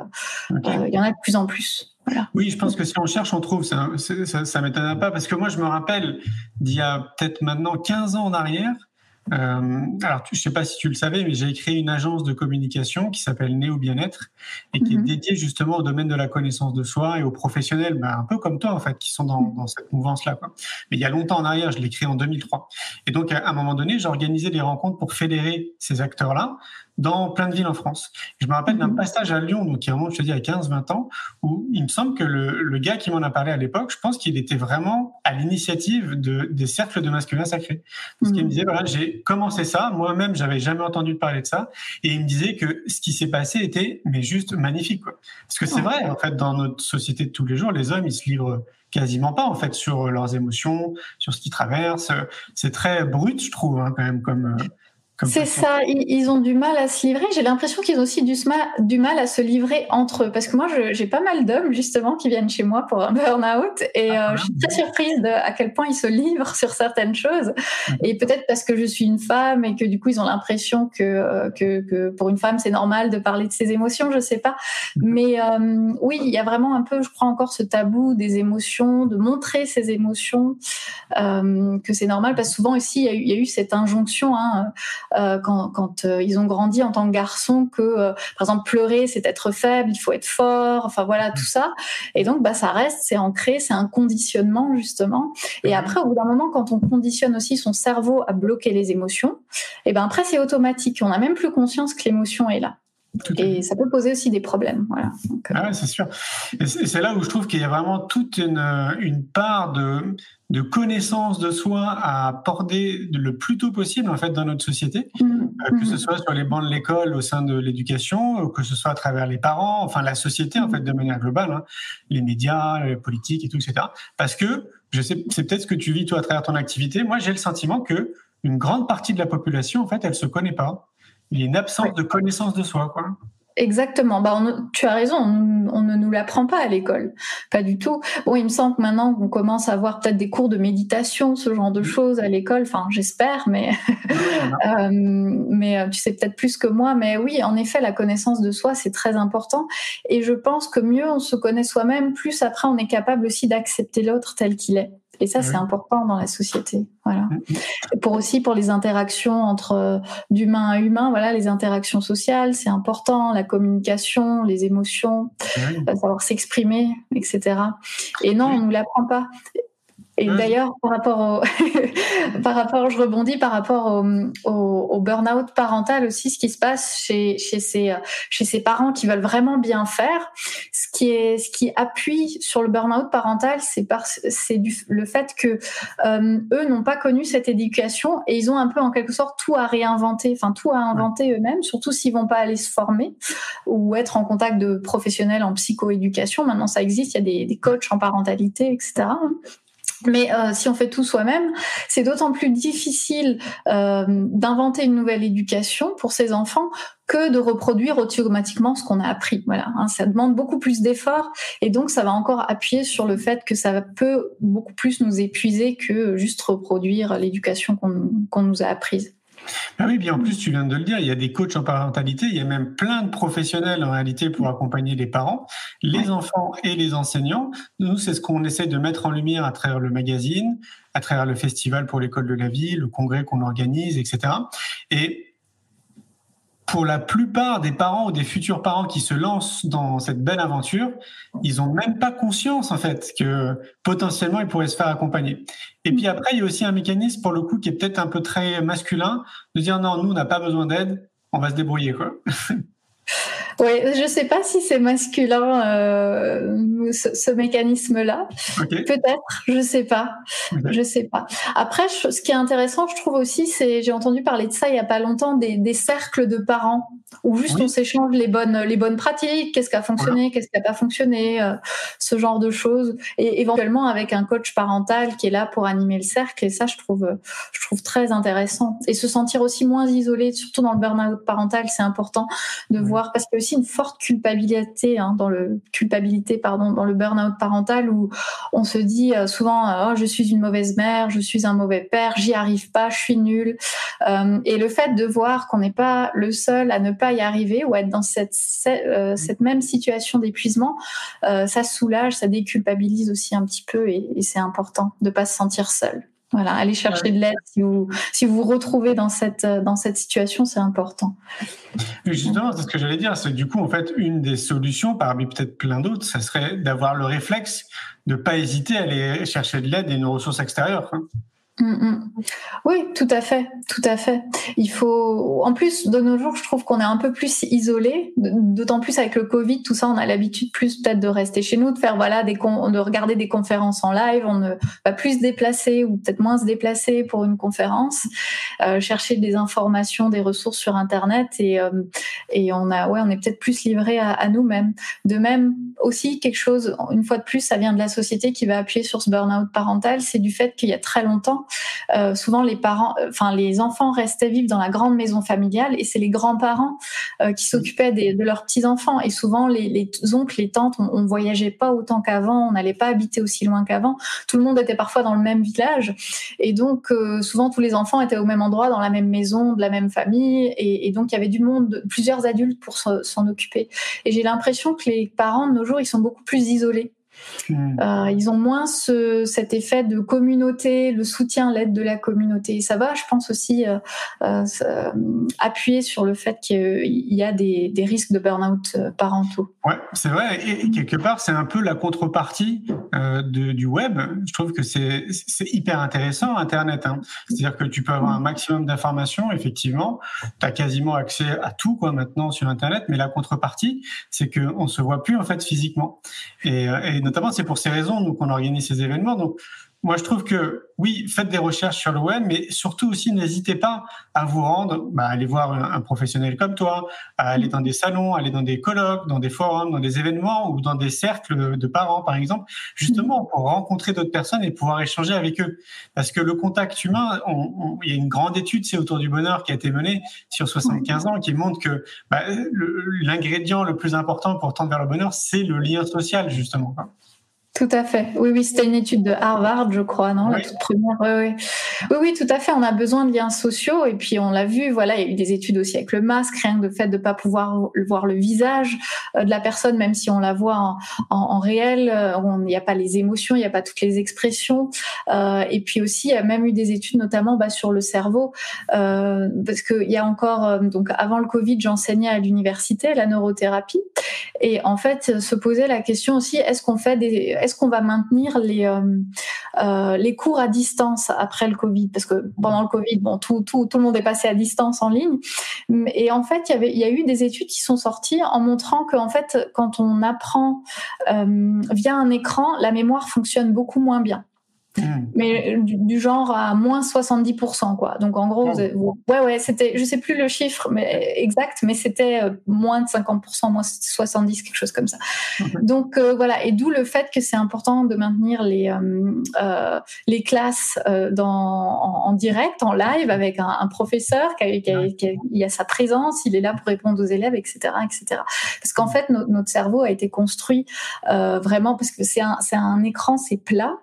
il y en a de plus en plus. Oui, je pense que si on cherche, on trouve. Ça, ça, ça m'étonne pas parce que moi, je me rappelle d'il y a peut-être maintenant 15 ans en arrière. Euh, alors, je sais pas si tu le savais, mais j'ai créé une agence de communication qui s'appelle Néo Bien-être et qui est mhm. dédiée justement au domaine de la connaissance de soi et aux professionnels, bah, un peu comme toi en fait, qui sont dans, dans cette mouvance-là. Mais il y a longtemps en arrière, je l'ai créé en 2003. Et donc, à un moment donné, j'ai organisé des rencontres pour fédérer ces acteurs-là dans plein de villes en France. Je me rappelle d'un mhm. passage à Lyon, donc un moment, je te dis, à 15-20 ans, où il me semble que le, le gars qui m'en a parlé à l'époque, je pense qu'il était vraiment à l'initiative de, des cercles de masculin sacré. Parce qu'il me mhm. disait, voilà, j'ai commencé ça, moi-même, j'avais jamais entendu parler de ça, et il me disait que ce qui s'est passé était, mais juste magnifique, quoi. Parce que c'est vrai, en fait, dans notre société de tous les jours, les hommes, ils se livrent quasiment pas en fait sur leurs émotions, sur ce qu'ils traversent. C'est très brut, je trouve, hein, quand même comme euh, c'est ça, ils ont du mal à se livrer. J'ai l'impression qu'ils ont aussi du, du, mal à se livrer entre eux. Parce que moi, j'ai pas mal d'hommes, justement, qui viennent chez moi pour un burn-out. Et euh, ah, je suis très surprise de à quel point ils se livrent <laughs> sur certaines choses. Et peut-être parce que je suis une femme et que du coup, ils ont l'impression que, euh, que, que, pour une femme, c'est normal de parler de ses émotions, je sais pas. Mais euh, oui, il y a vraiment un peu, je crois encore, ce tabou des émotions, de montrer ses émotions, que c'est normal. Parce que souvent aussi, il y, y, a eu cette injonction. Hein, euh, quand, quand euh, ils ont grandi en tant que garçons que, euh, par exemple, pleurer, c'est être faible, il faut être fort, enfin voilà, tout ça. Et donc, bah, ça reste, c'est ancré, c'est un conditionnement, justement. Et après, au bout d'un moment, quand on conditionne aussi son cerveau à bloquer les émotions, et ben après, c'est automatique. On n'a même plus conscience que l'émotion est là. Et ça peut poser aussi des problèmes. Voilà. ah ouais, c'est sûr. Et c'est là où je trouve qu'il y a vraiment toute une, une part de, de connaissance de soi à apporter le plus tôt possible en fait dans notre société, mmh. euh, que ce mmh. soit sur les bancs de l'école au sein de l'éducation, que ce soit à travers les parents, enfin la société en mmh. fait de manière globale, hein, les médias, les politiques et tout, etc. Parce que je sais, c'est peut-être ce que tu vis toi à travers ton activité. Moi, j'ai le sentiment que une grande partie de la population en fait, elle se connaît pas. Il y a une absence de connaissance de soi, quoi. Exactement. Bah, tu as raison. On, ne nous l'apprend pas à l'école, pas du tout. Bon, il me semble que maintenant qu'on commence à avoir peut-être des cours de méditation, ce genre de choses à l'école. Enfin, j'espère, mais <laughs> euh, mais euh, tu sais peut-être plus que moi. Mais oui, en effet, la connaissance de soi c'est très important. Et je pense que mieux on se connaît soi-même, plus après on est capable aussi d'accepter l'autre tel qu'il est. Et ça, c'est important dans la société. Voilà. Mm, mm. pour aussi pour les interactions entre euh, d'humain à humain, voilà, les interactions sociales, c'est important, la communication, les émotions, euh, savoir s'exprimer, etc. Et non, on nous l'apprend pas. Et d'ailleurs, par rapport au, <laughs> par rapport, je rebondis par rapport au, au, au burn-out parental aussi, ce qui se passe chez, chez ces, chez ces parents qui veulent vraiment bien faire. Ce qui est, ce qui appuie sur le burn-out parental, c'est par, c'est du, le fait que euh, eux n'ont pas connu cette éducation et ils ont un peu en quelque sorte tout à réinventer, enfin tout à inventer eux-mêmes, surtout s'ils vont pas aller se former ou être en contact de professionnels en psychoéducation. Maintenant, ça existe, il y a des, des coachs en parentalité, etc. Mais euh, si on fait tout soi-même, c'est d'autant plus difficile euh, d'inventer une nouvelle éducation pour ces enfants que de reproduire automatiquement ce qu'on a appris. Voilà, hein, ça demande beaucoup plus d'efforts et donc ça va encore appuyer sur le fait que ça peut beaucoup plus nous épuiser que juste reproduire l'éducation qu'on nous a apprise. Ben oui, bien en plus, tu viens de le dire, il y a des coachs en parentalité, il y a même plein de professionnels en réalité pour accompagner les parents, les enfants et les enseignants. Nous, c'est ce qu'on essaie de mettre en lumière à travers le magazine, à travers le festival pour l'école de la vie, le congrès qu'on organise, etc. Et pour la plupart des parents ou des futurs parents qui se lancent dans cette belle aventure, ils ont même pas conscience en fait que potentiellement ils pourraient se faire accompagner. Et puis après, il y a aussi un mécanisme pour le coup qui est peut-être un peu très masculin de dire non, nous on n'a pas besoin d'aide, on va se débrouiller quoi. <laughs> Oui, je sais pas si c'est masculin euh, ce, mécanisme-là. Peut-être, je sais pas, je sais pas. Après, ce qui est intéressant, je trouve aussi, c'est j'ai entendu parler de ça il y a pas longtemps des, des cercles de parents où juste on s'échange les bonnes les bonnes pratiques, qu'est-ce qui a fonctionné, qu'est-ce qui a pas fonctionné, euh, ce genre de choses, et éventuellement avec un coach parental qui est là pour animer le cercle. Et ça, je trouve je trouve très intéressant. Et se sentir aussi moins isolé, surtout dans le burn-out parental, c'est important de voir parce que aussi une forte culpabilité hein, dans le culpabilité pardon dans le burn-out parental où on se dit euh, souvent euh, oh, je suis une mauvaise mère, je suis un mauvais père, j'y arrive pas, je suis nulle. Euh, et le fait de voir qu'on n'est pas le seul à ne pas y arriver ou être dans cette cette, même situation d'épuisement, ça soulage, ça déculpabilise aussi un petit peu et, et c'est important de pas se sentir seul. Voilà, aller chercher de l'aide si vous si vous, vous retrouvez dans cette dans cette situation, c'est important. Justement, c'est ce que j'allais dire. C'est du coup en fait une des solutions, parmi peut-être plein d'autres, ça serait d'avoir le réflexe de pas hésiter à aller chercher de l'aide et une ressource extérieure. Mm, mm. Oui, tout à fait, tout à fait. Il faut, en plus, de nos jours, je trouve qu'on est un peu plus isolé, d'autant plus avec le Covid, tout ça, on a l'habitude plus peut-être de rester chez nous, de faire voilà des de regarder des conférences en live, on ne va plus se déplacer ou peut-être moins se déplacer pour une conférence, euh, chercher des informations, des ressources sur Internet et euh, et on a, ouais, on est peut-être plus livré à, à nous-mêmes. De même, aussi quelque chose, une fois de plus, ça vient de la société qui va appuyer sur ce burn-out parental, c'est du fait qu'il y a très longtemps euh, souvent les parents, euh, enfin les enfants restaient vivre dans la grande maison familiale et c'est les grands-parents euh, qui s'occupaient de leurs petits enfants et souvent les, les oncles, les tantes, on, on voyageait pas autant qu'avant, on n'allait pas habiter aussi loin qu'avant. Tout le monde était parfois dans le même village et donc souvent tous les enfants étaient au même endroit, dans la même maison, de la même famille et, et donc il y avait du monde, plusieurs adultes pour s'en occuper. Et j'ai l'impression que les parents de nos jours ils sont beaucoup plus isolés Hmm. Euh, ils ont moins ce, cet effet de communauté, le soutien, l'aide de la communauté. ça va, je pense aussi, euh, euh, appuyer sur le fait qu'il y a des, des risques de burn-out parentaux. Ouais, c'est vrai. Et, quelque part, c'est un peu la contrepartie de, du web. Je trouve que c'est hyper intéressant, Internet. Hein. C'est-à-dire que tu peux avoir un maximum d'informations, effectivement. Tu as quasiment accès à tout quoi maintenant sur Internet. Mais la contrepartie, c'est qu'on ne se voit plus en fait physiquement. Et, et notamment, c'est pour ces raisons qu'on organise ces événements. Donc, moi, je trouve que oui, faites des recherches sur le web, mais surtout aussi, n'hésitez pas à vous rendre, bah, aller voir un, professionnel comme toi, à aller dans des salons, aller dans des colloques, dans des forums, dans des événements ou dans des cercles de parents, par exemple, justement pour rencontrer d'autres personnes et pouvoir échanger avec eux. Parce que le contact humain, il y a une grande étude, c'est autour du bonheur, qui a été menée sur 75 ans, qui montre que bah, l'ingrédient le, plus important pour tendre vers le bonheur, c'est le lien social, justement. Tout à fait. Oui, oui, c'était une étude de Harvard, je crois, non La toute première. Oui, oui. oui, oui, tout à fait. On a besoin de liens sociaux et puis on l'a vu. Voilà, il y a eu des études aussi avec le masque, rien que le fait de pas pouvoir voir le visage euh, de la personne, même si on la voit en, en, réel, euh, il n'y a pas les émotions, il n'y a pas toutes les expressions. Euh, et puis aussi, il y a même eu des études, notamment bah, sur le cerveau, euh, parce qu'il y a encore, euh, donc avant le Covid, j'enseignais à l'université la neurothérapie, et en fait, se posait la question aussi est-ce qu'on fait des est-ce qu'on va maintenir les, euh, euh, les cours à distance après le Covid? Parce que pendant le Covid, bon, tout, tout, tout le monde est passé à distance en ligne. Et en fait, il y, il y a eu des études qui sont sorties en montrant qu'en fait, quand on apprend euh, via un écran, la mémoire fonctionne beaucoup moins bien. Hmm. mais du, genre à moins 70%, quoi. Donc en gros, ouais, ouais, c'était, je sais plus le chiffre mais, exact, mais c'était euh, moins de 50%, moins 70, quelque chose comme ça. Donc euh, voilà, et d'où le fait que c'est important de maintenir les, euh, euh les classes dans, en, direct, en live, avec un, un professeur qui a, qui, a, qui, a, il a sa présence, il est là pour répondre aux élèves, etc., etc. Parce qu'en fait, notre cerveau a été construit vraiment parce que c'est un, c'est un écran, c'est plat.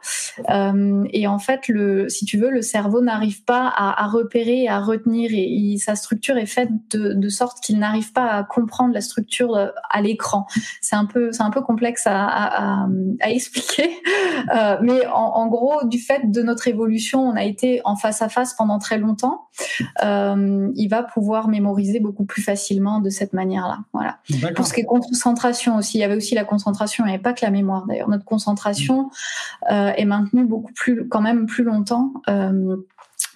Euh, Euh, et en fait, le, si tu veux, le cerveau n'arrive pas à, à, repérer, à retenir, et sa structure est faite de, de sorte qu'il n'arrive pas à comprendre la structure euh, à l'écran. C'est un peu, c'est un peu complexe à, à, à expliquer, euh, mais en, en, gros, du fait de notre évolution, on a été en face à face pendant très longtemps. Euh, il va pouvoir mémoriser beaucoup plus facilement de cette manière-là. Voilà. Pour ce qui est concentration aussi, il y avait aussi la concentration, il n'y avait pas que la mémoire d'ailleurs. Notre concentration est maintenue beaucoup plus, quand même plus longtemps. Euh,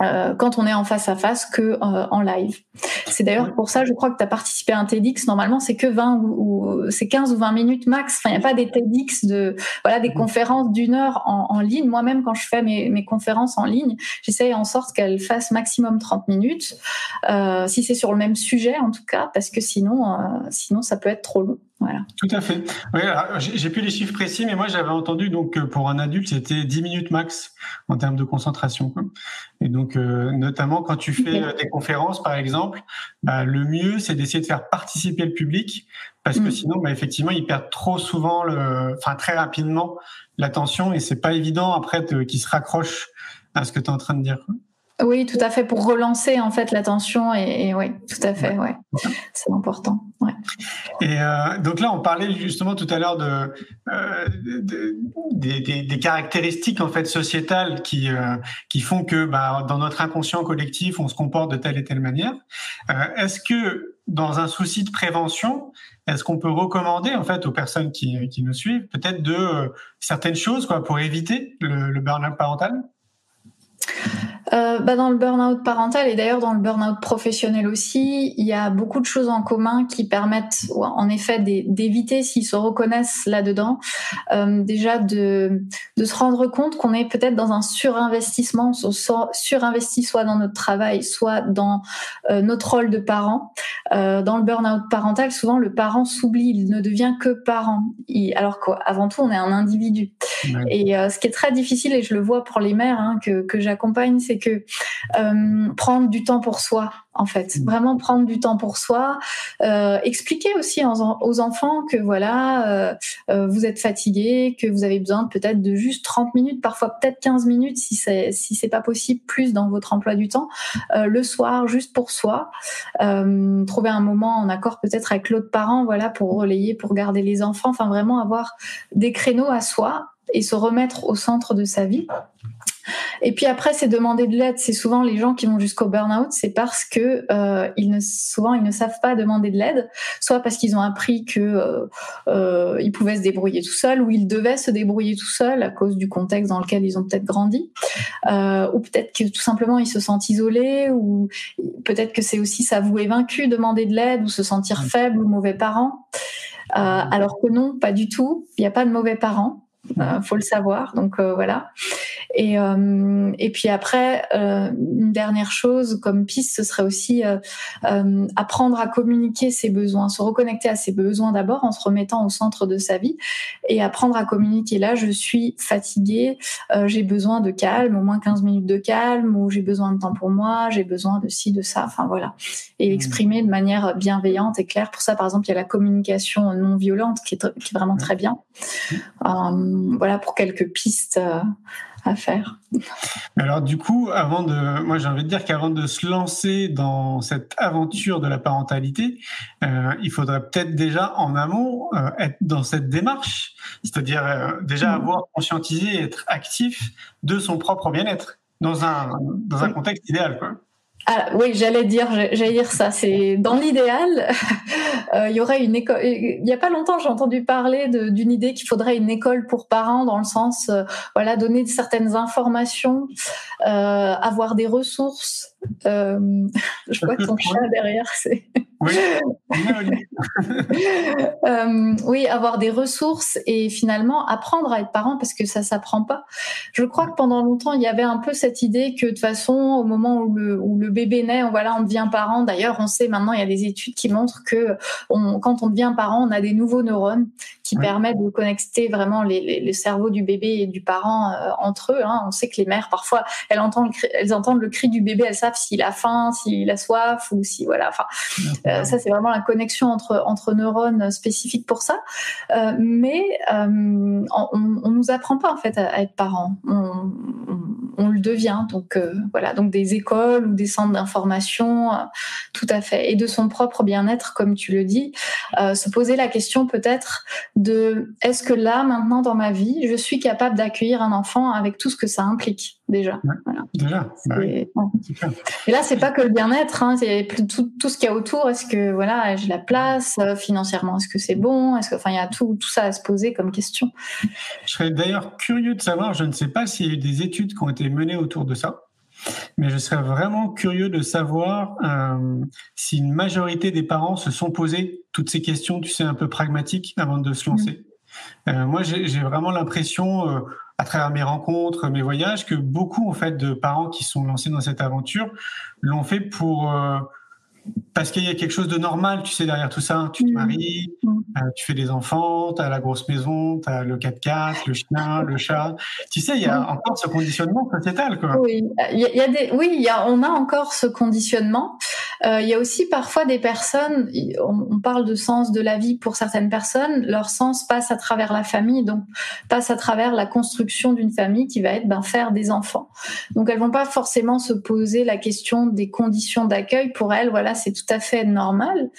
euh, quand on est en face à face que euh, en live. C'est d'ailleurs pour ça, je crois que tu as participé à un TEDx. Normalement, c'est que 20 ou, c'est 15 ou 20 minutes max. Il n'y a pas des TEDx de voilà des conférences d'une heure en, ligne. Moi-même, quand je fais mes, mes conférences en ligne, j'essaye en sorte qu'elles fassent maximum 30 minutes, si c'est sur le même sujet en tout cas, parce que sinon, sinon ça peut être trop long. Voilà. Tout à fait. Oui, j'ai plus les chiffres précis, mais moi j'avais entendu donc que pour un adulte c'était 10 minutes max en termes de concentration. Quoi. Et donc euh, notamment quand tu fais euh, des conférences par exemple, bah, le mieux c'est d'essayer de faire participer le public parce que mm. sinon bah, effectivement ils perdent trop souvent, le, enfin très rapidement l'attention et c'est pas évident après qu'ils se raccrochent à ce que tu es en train de dire. Quoi. Oui, tout à fait, pour relancer en fait l'attention et, et, oui, tout à fait, ouais. c'est important. Ouais. Et euh, donc là, on parlait justement tout à l'heure de, euh, de, des, des, des, caractéristiques en fait sociétales qui euh, qui font que bah, dans notre inconscient collectif, on se comporte de telle et telle manière. Est-ce que dans un souci de prévention, est-ce qu'on peut recommander en fait aux personnes qui, qui nous suivent peut-être de certaines choses quoi pour éviter le, le burn-out parental? Euh, bah dans le burn-out parental et d'ailleurs dans le burn-out professionnel aussi, il y a beaucoup de choses en commun qui permettent en effet d'éviter, s'ils se reconnaissent là-dedans, euh, déjà de, de se rendre compte qu'on est peut-être dans un surinvestissement, surinvesti soit dans notre travail, soit dans euh, notre rôle de parent. Euh, dans le burn-out parental, souvent le parent s'oublie, il ne devient que parent, il, alors qu'avant tout on est un individu. Ouais. Et euh, ce qui est très difficile, et je le vois pour les mères hein, que, que j'accompagne, c'est que euh, prendre du temps pour soi, en fait, mmh. vraiment prendre du temps pour soi, euh, expliquer aussi aux enfants que voilà, euh, vous êtes fatigué, que vous avez besoin peut-être de juste 30 minutes, parfois peut-être 15 minutes si c'est si c'est pas possible plus dans votre emploi du temps, le soir juste pour soi, trouver un moment en accord peut-être avec l'autre parent, voilà, pour relayer, pour garder les enfants, enfin vraiment avoir des créneaux à soi et se remettre au centre de sa vie. Et puis après, c'est demander de l'aide. C'est souvent les gens qui vont jusqu'au burn-out, c'est parce que euh, ils ne, souvent ils ne savent pas demander de l'aide, soit parce qu'ils ont appris que euh, euh, ils pouvaient se débrouiller tout seuls, ou ils devaient se débrouiller tout seuls à cause du contexte dans lequel ils ont peut-être grandi, euh, ou peut-être que tout simplement ils se sentent isolés, ou peut-être que c'est aussi s'avouer vaincu, demander de l'aide, ou se sentir faible ou mauvais parent. Euh, alors que non, pas du tout. Il n'y a pas de mauvais parents. Euh, faut le savoir. Donc euh, voilà. Et, euh, et puis après, euh, une dernière chose comme piste, ce serait aussi euh, euh, apprendre à communiquer ses besoins, se reconnecter à ses besoins d'abord en se remettant au centre de sa vie et apprendre à communiquer. Là, je suis fatiguée, j'ai besoin de calme, au moins 15 minutes de calme, ou j'ai besoin de temps pour moi, j'ai besoin de ci, de ça, enfin voilà. Et mmh. exprimer de manière bienveillante et claire. Pour ça, par exemple, il y a la communication non violente qui est, qui est vraiment très bien. Mmh. voilà pour quelques pistes à faire. Alors du coup, avant de, moi j'ai envie de dire qu'avant de se lancer dans cette aventure de la parentalité, euh, il faudrait peut-être déjà en amont euh, être dans cette démarche, c'est-à-dire euh, déjà mmh. avoir conscientisé et être actif de son propre bien-être dans un dans un contexte idéal, quoi. Ah, oui, j'allais dire, j'allais dire ça. C'est dans l'idéal, <laughs> euh, il y aurait une école. Il y a pas longtemps, j'ai entendu parler d'une idée qu'il faudrait une école pour parents, dans le sens, euh, voilà, donner certaines informations, euh, avoir des ressources. Euh, <laughs> je vois ton chat derrière. C'est. <laughs> Oui. euh, oui, avoir des ressources et finalement apprendre à être parent parce que ça s'apprend pas. Je crois que pendant longtemps il y avait un peu cette idée que de toute façon au moment où le, où le bébé naît, on, voilà, on devient parent. D'ailleurs, on sait maintenant il y a des études qui montrent que on, quand on devient parent, on a des nouveaux neurones qui permettent de connecter vraiment les, les, les, cerveaux du bébé et du parent euh, entre eux. Hein. On sait que les mères parfois elles entendent elles entendent le cri du bébé, elles savent s'il a faim, s'il a soif ou si voilà. Enfin, ça c'est vraiment la connexion entre entre neurones spécifiques pour ça. mais on, on, nous apprend pas en fait à, être parent. On, on, devient. Donc voilà, donc des écoles ou des centres d'information, tout à fait. Et de son propre bien-être, comme tu le dis, se poser la question peut-être de est-ce que là maintenant dans ma vie, je suis capable d'accueillir un enfant avec tout ce que ça implique déjà? Déjà. Bah et là, c'est pas que le bien-être, hein, c'est tout, tout ce qu'il y a autour. Est-ce que voilà, j'ai la place euh, financièrement Est-ce que c'est bon? Est-ce que, enfin, il y a tout, tout ça à se poser comme question. Je serais d'ailleurs curieux de savoir. Je ne sais pas s'il y a eu des études qui ont été menées autour de ça. Mais je serais vraiment curieux de savoir euh, si une majorité des parents se sont posés toutes ces questions, tu sais, un peu pragmatiques avant de se lancer. Euh, moi, j'ai vraiment l'impression, euh, à travers mes rencontres, mes voyages, que beaucoup en fait de parents qui sont lancés dans cette aventure l'ont fait pour parce qu'il y a quelque chose de normal, tu sais, derrière tout ça. Tu te mmh. maries, mmh. Euh, tu fais des enfants, tu as la grosse maison, tu as le 4x4, le chien, <laughs> le chat. Tu sais, il y a mmh. encore ce conditionnement sociétal. Quoi. Oui, il y a des, oui y a, on a encore ce conditionnement. Euh, il y a aussi parfois des personnes, on, parle de sens de la vie pour certaines personnes, leur sens passe à travers la famille, donc passe à travers la construction d'une famille qui va être ben, faire des enfants. Donc elles vont pas forcément se poser la question des conditions d'accueil. Pour elles, voilà, c'est tout à fait normal.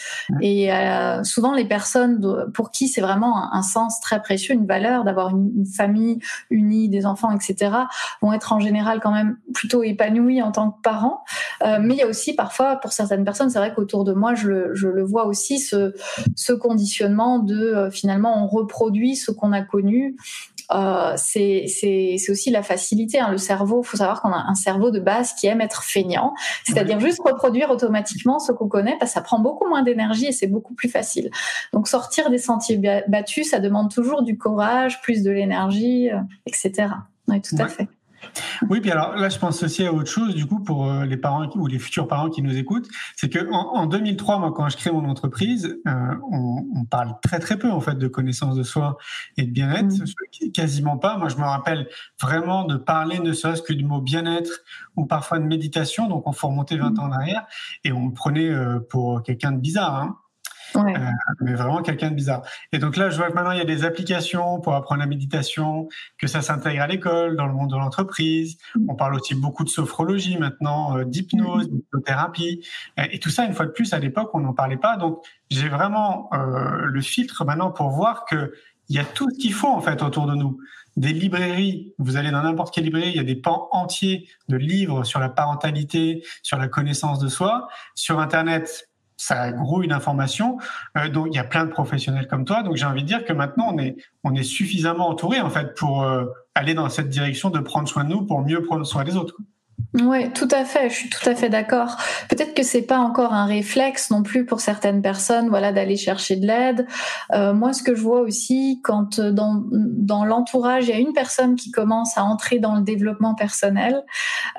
Et euh, souvent les personnes pour qui c'est vraiment un, sens très précieux, une valeur d'avoir une, famille unie, des enfants, etc., vont être en général quand même plutôt épanouis en tant que parents. Euh, mais il y a aussi parfois, pour certaines personnes, c'est vrai qu'autour de moi, je le, je le, vois aussi, ce, ce conditionnement de euh, finalement on reproduit ce qu'on a connu euh, c'est aussi la facilité. Hein. Le cerveau, il faut savoir qu'on a un cerveau de base qui aime être feignant, c'est-à-dire juste reproduire automatiquement ce qu'on connaît, parce que ça prend beaucoup moins d'énergie et c'est beaucoup plus facile. Donc sortir des sentiers battus, ça demande toujours du courage, plus de l'énergie, euh, etc. Oui, tout à fait. Oui, puis alors là, je pense aussi à autre chose, du coup, pour euh, les parents ou les futurs parents qui nous écoutent, c'est que en, 2003, moi, quand je crée mon entreprise, euh, on, parle très très peu en fait de connaissance de soi et de bien-être, mmh. quasiment pas. Moi, je me rappelle vraiment de parler ne serait-ce que du mot bien-être ou parfois de méditation, donc on faut remonter 20 mmh. ans en arrière, et on me prenait euh, pour quelqu'un de bizarre. Hein. Ouais. Euh, mais vraiment quelqu'un de bizarre. Et donc là, je vois que maintenant, il y a des applications pour apprendre la méditation, que ça s'intègre à l'école, dans le monde de l'entreprise. Mm. On parle aussi beaucoup de sophrologie maintenant, euh, d'hypnose, mm. d'hypnothérapie. Et tout ça, une fois de plus, à l'époque, on n'en parlait pas. Donc, j'ai vraiment euh, le filtre maintenant pour voir que il y a tout ce qu'il faut en fait autour de nous. Des librairies, vous allez dans n'importe quelle librairie, il y a des pans entiers de livres sur la parentalité, sur la connaissance de soi. Sur Internet, ça grouille d'informations. Euh, donc il y a plein de professionnels comme toi. Donc j'ai envie de dire que maintenant on est suffisamment entouré en fait pour euh, aller dans cette direction de prendre soin de nous pour mieux prendre soin des autres. Oui, tout à fait. Je suis tout à fait d'accord. Peut-être que c'est pas encore un réflexe non plus pour certaines personnes, voilà, d'aller chercher de l'aide. Euh, moi, ce que je vois aussi, quand euh, dans, dans l'entourage, il y a une personne qui commence à entrer dans le développement personnel,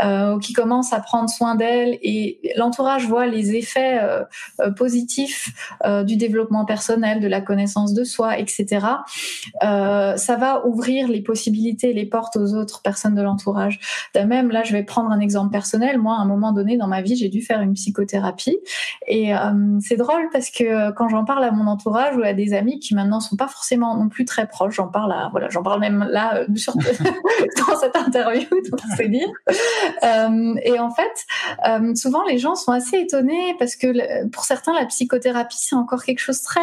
euh, qui commence à prendre soin d'elle, et l'entourage voit les effets euh, positifs du développement personnel, de la connaissance de soi, etc. ça va ouvrir les possibilités, les portes aux autres personnes de l'entourage. Même, là, je vais prendre un exemple personnel, moi, à un moment donné dans ma vie, j'ai dû faire une psychothérapie. Et euh, c'est drôle parce que euh, quand j'en parle à mon entourage ou à des amis qui maintenant sont pas forcément non plus très proches, j'en parle à, voilà, j'en parle même là euh, sur, <laughs> dans cette interview, c'est dire. et en fait, souvent les gens sont assez étonnés parce que pour certains, la psychothérapie, c'est encore quelque chose très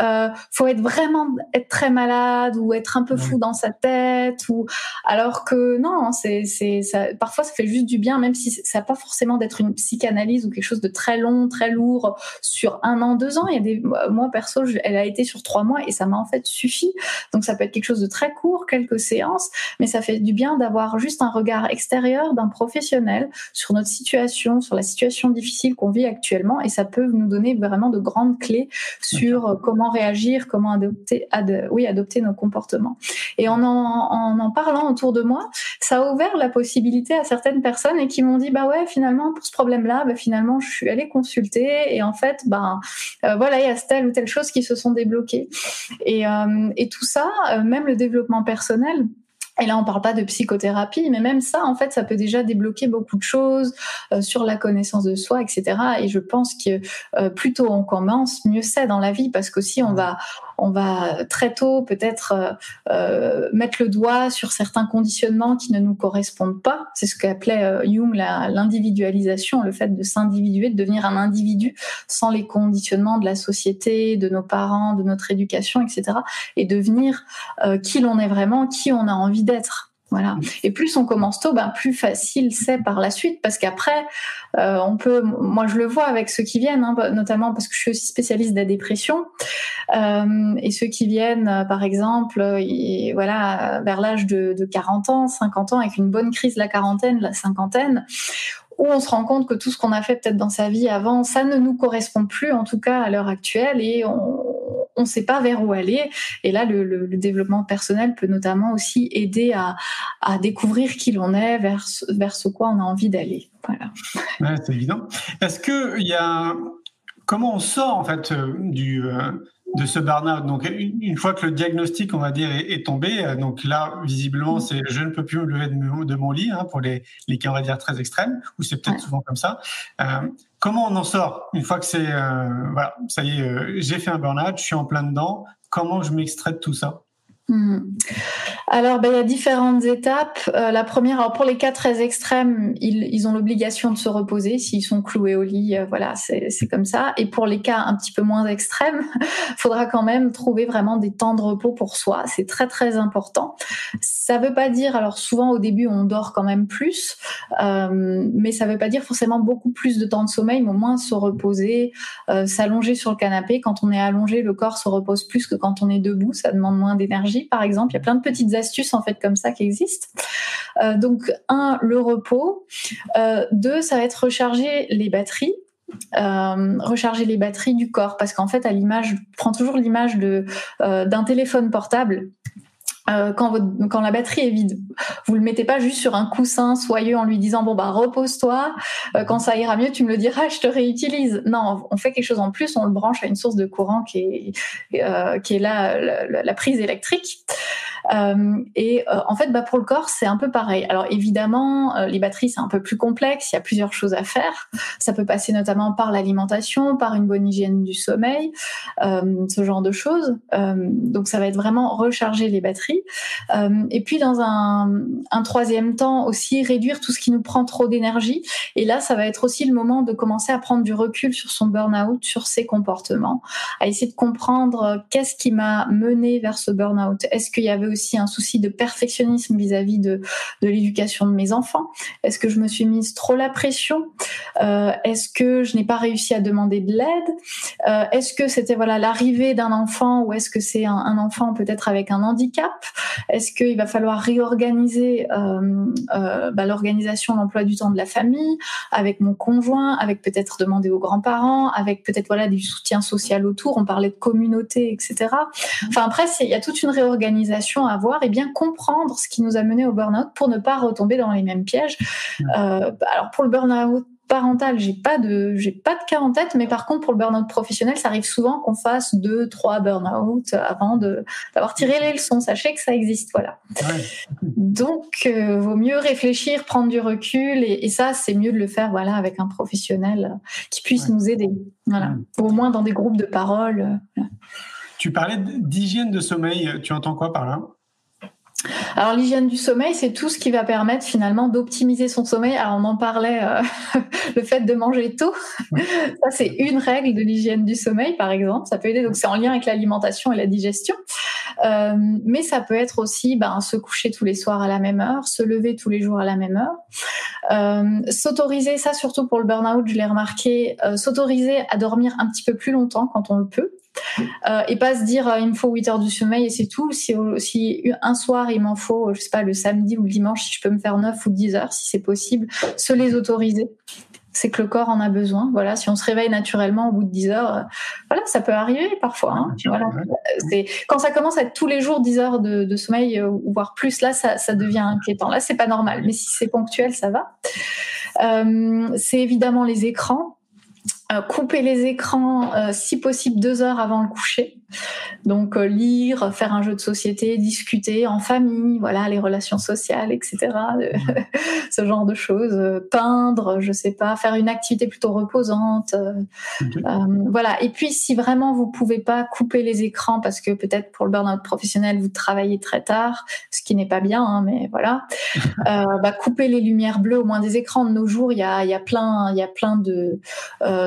euh, faut être vraiment être très malade ou être un peu fou dans sa tête ou alors que non c'est c'est ça parfois ça fait juste du bien même si ça n'a pas forcément d'être une psychanalyse ou quelque chose de très long très lourd sur un an deux ans. Il y a des moi perso elle a été sur trois mois et ça m'a en fait suffi. Donc ça peut être quelque chose de très court quelques séances mais ça fait du bien d'avoir juste un regard extérieur d'un professionnel sur notre situation sur la situation difficile qu'on vit actuellement et ça peut nous donner vraiment de grandes clés sur comment réagir, comment adopter, oui, adopter nos comportements. Et en en, en parlant autour de moi, ça a ouvert la possibilité à certaines personnes et qui m'ont dit bah ouais finalement pour ce problème-là, bah, finalement je suis allée consulter et en fait bah euh, voilà il y a telle ou telle chose qui se sont débloquées et, euh, et tout ça, euh, même le développement personnel Et là, on parle pas de psychothérapie, mais même ça, en fait, ça peut déjà débloquer beaucoup de choses euh, sur la connaissance de soi, etc. Et je pense que euh, plus tôt on commence, mieux c'est dans la vie, parce qu'aussi on va, on va très tôt peut-être euh, euh mettre le doigt sur certains conditionnements qui ne nous correspondent pas. C'est ce qu'appelait euh, Jung l'individualisation, le fait de s'individuer, de devenir un individu sans les conditionnements de la société, de nos parents, de notre éducation, etc. Et devenir qui l'on est vraiment, qui on a envie d'être. Et plus on commence tôt, ben plus facile c'est par la suite, parce qu'après, euh, on peut. Moi, je le vois avec ceux qui viennent, hein, notamment parce que je suis aussi spécialiste de la dépression, euh, et ceux qui viennent, euh, par exemple, voilà, vers l'âge de, de 40 ans, 50 ans, avec une bonne crise de la quarantaine, la cinquantaine, où on se rend compte que tout ce qu'on a fait peut-être dans sa vie avant, ça ne nous correspond plus, en tout cas à l'heure actuelle, et on ne sait pas vers où aller. Et là, le, le, le, développement personnel peut notamment aussi aider à, à découvrir qui l'on est, vers, vers ce quoi on a envie d'aller. Voilà. Ouais, c'est évident. Est-ce que il y a comment on sort en fait euh, du euh, de ce burn-out? Donc, une, fois que le diagnostic, on va dire, est, tombé, euh, donc là, visiblement, c'est je ne peux plus me lever de, mon lit hein, pour les, les cas, on va dire, très extrêmes, ou c'est peut-être souvent comme ça. Euh, comment on en sort une fois que c'est, euh, voilà, ça y est, euh, j'ai fait un burn-out, je suis en plein dedans. Comment je m'extrais de tout ça? Alors, ben, il y a différentes étapes. Euh, la première, alors pour les cas très extrêmes, ils, ont l'obligation de se reposer s'ils sont cloués au lit. Euh, voilà, c'est comme ça. Et pour les cas un petit peu moins extrêmes, <laughs> faudra quand même trouver vraiment des temps de repos pour soi. C'est très très important. Ça veut pas dire, alors souvent au début on dort quand même plus, euh, mais ça veut pas dire forcément beaucoup plus de temps de sommeil, mais au moins se reposer, s'allonger sur le canapé. Quand on est allongé, le corps se repose plus que quand on est debout. Ça demande moins d'énergie par exemple. Il y a plein de petites astuces en fait comme ça qui existent. Euh, donc un, le repos. Euh, deux, ça va être recharger les batteries. Euh, recharger les batteries du corps parce qu'en fait à l'image prend toujours l'image d'un téléphone portable euh, quand, la batterie est vide, vous le mettez pas juste sur un coussin soyeux en lui disant bon bah repose-toi, euh, quand ça ira mieux tu me le diras, je te réutilise. Non, on fait quelque chose en plus, on le branche à une source de courant qui est euh, qui est là la, prise électrique. Euh, et euh, en fait, bah, pour le corps, c'est un peu pareil. Alors évidemment, euh, les batteries, c'est un peu plus complexe. Il y a plusieurs choses à faire. Ça peut passer notamment par l'alimentation, par une bonne hygiène du sommeil, ce genre de choses. donc ça va être vraiment recharger les batteries. et puis dans un, un troisième temps aussi, réduire tout ce qui nous prend trop d'énergie. Et là, ça va être aussi le moment de commencer à prendre du recul sur son burn-out, sur ses comportements, à essayer de comprendre qu'est-ce qui m'a mené vers ce burn-out. Est-ce qu'il y avait aussi un souci de perfectionnisme vis-à-vis de, de l'éducation de mes enfants Est-ce que je me suis mise trop la pression? Euh, Est-ce que je n'ai pas réussi à demander de l'aide? Euh, Est-ce que c'était voilà l'arrivée d'un enfant ou est-ce que c'est un, un, enfant peut-être avec un handicap? Est-ce qu'il va falloir réorganiser euh, euh, bah, l'organisation, l'emploi du temps de la famille avec mon conjoint, avec peut-être demander aux grands-parents, avec peut-être voilà du soutien social autour? On parlait de communauté, etc. Enfin après, il y a toute une réorganisation à avoir et bien comprendre ce qui nous a mené au burn-out pour ne pas retomber dans les mêmes pièges. Euh, alors pour le burn-out parental, j'ai pas de j'ai pas de cas en tête, mais par contre pour le burn-out professionnel, ça arrive souvent qu'on fasse deux, trois burn-out avant de d'avoir tiré les leçons. Sachez que ça existe, voilà. Ouais. Donc, euh, vaut mieux réfléchir, prendre du recul, et, et ça, c'est mieux de le faire, voilà, avec un professionnel qui puisse ouais. nous aider, voilà, ouais. au moins dans des groupes de parole. Voilà. Tu parlais d'hygiène de sommeil, tu entends quoi par là? Alors l'hygiène du sommeil, c'est tout ce qui va permettre finalement d'optimiser son sommeil. Alors on en parlait, euh, <laughs> le fait de manger tôt, ça c'est une règle de l'hygiène du sommeil par exemple. Ça peut aider, donc c'est en lien avec l'alimentation et la digestion. Euh, mais ça peut être aussi ben, se coucher tous les soirs à la même heure, se lever tous les jours à la même heure, euh, s'autoriser, ça surtout pour le burn-out, je l'ai remarqué, euh, s'autoriser à dormir un petit peu plus longtemps quand on le peut. Euh, et pas se dire euh, il me faut 8 heures du sommeil et c'est tout. Si, si un soir il m'en faut, je sais pas, le samedi ou le dimanche, si je peux me faire 9 ou 10 heures, si c'est possible, se les autoriser. C'est que le corps en a besoin. Voilà, si on se réveille naturellement au bout de 10 heures, euh, voilà, ça peut arriver parfois. Hein. Voilà. C'est quand ça commence à être tous les jours 10 heures de, de sommeil voire plus, là, ça, ça devient inquiétant. Là, c'est pas normal. Mais si c'est ponctuel, ça va. Euh, c'est évidemment les écrans euh, couper les écrans, euh, si possible deux heures avant le coucher. Donc euh, lire, faire un jeu de société, discuter en famille, voilà les relations sociales, etc. <laughs> ce genre de choses. peindre, je sais pas, faire une activité plutôt reposante. voilà. Et puis si vraiment vous pouvez pas couper les écrans parce que peut-être pour le burn-out professionnel vous travaillez très tard, ce qui n'est pas bien, hein, mais voilà. <laughs> bah, couper les lumières bleues au moins des écrans. De nos jours, il y a, y a plein, il y a plein de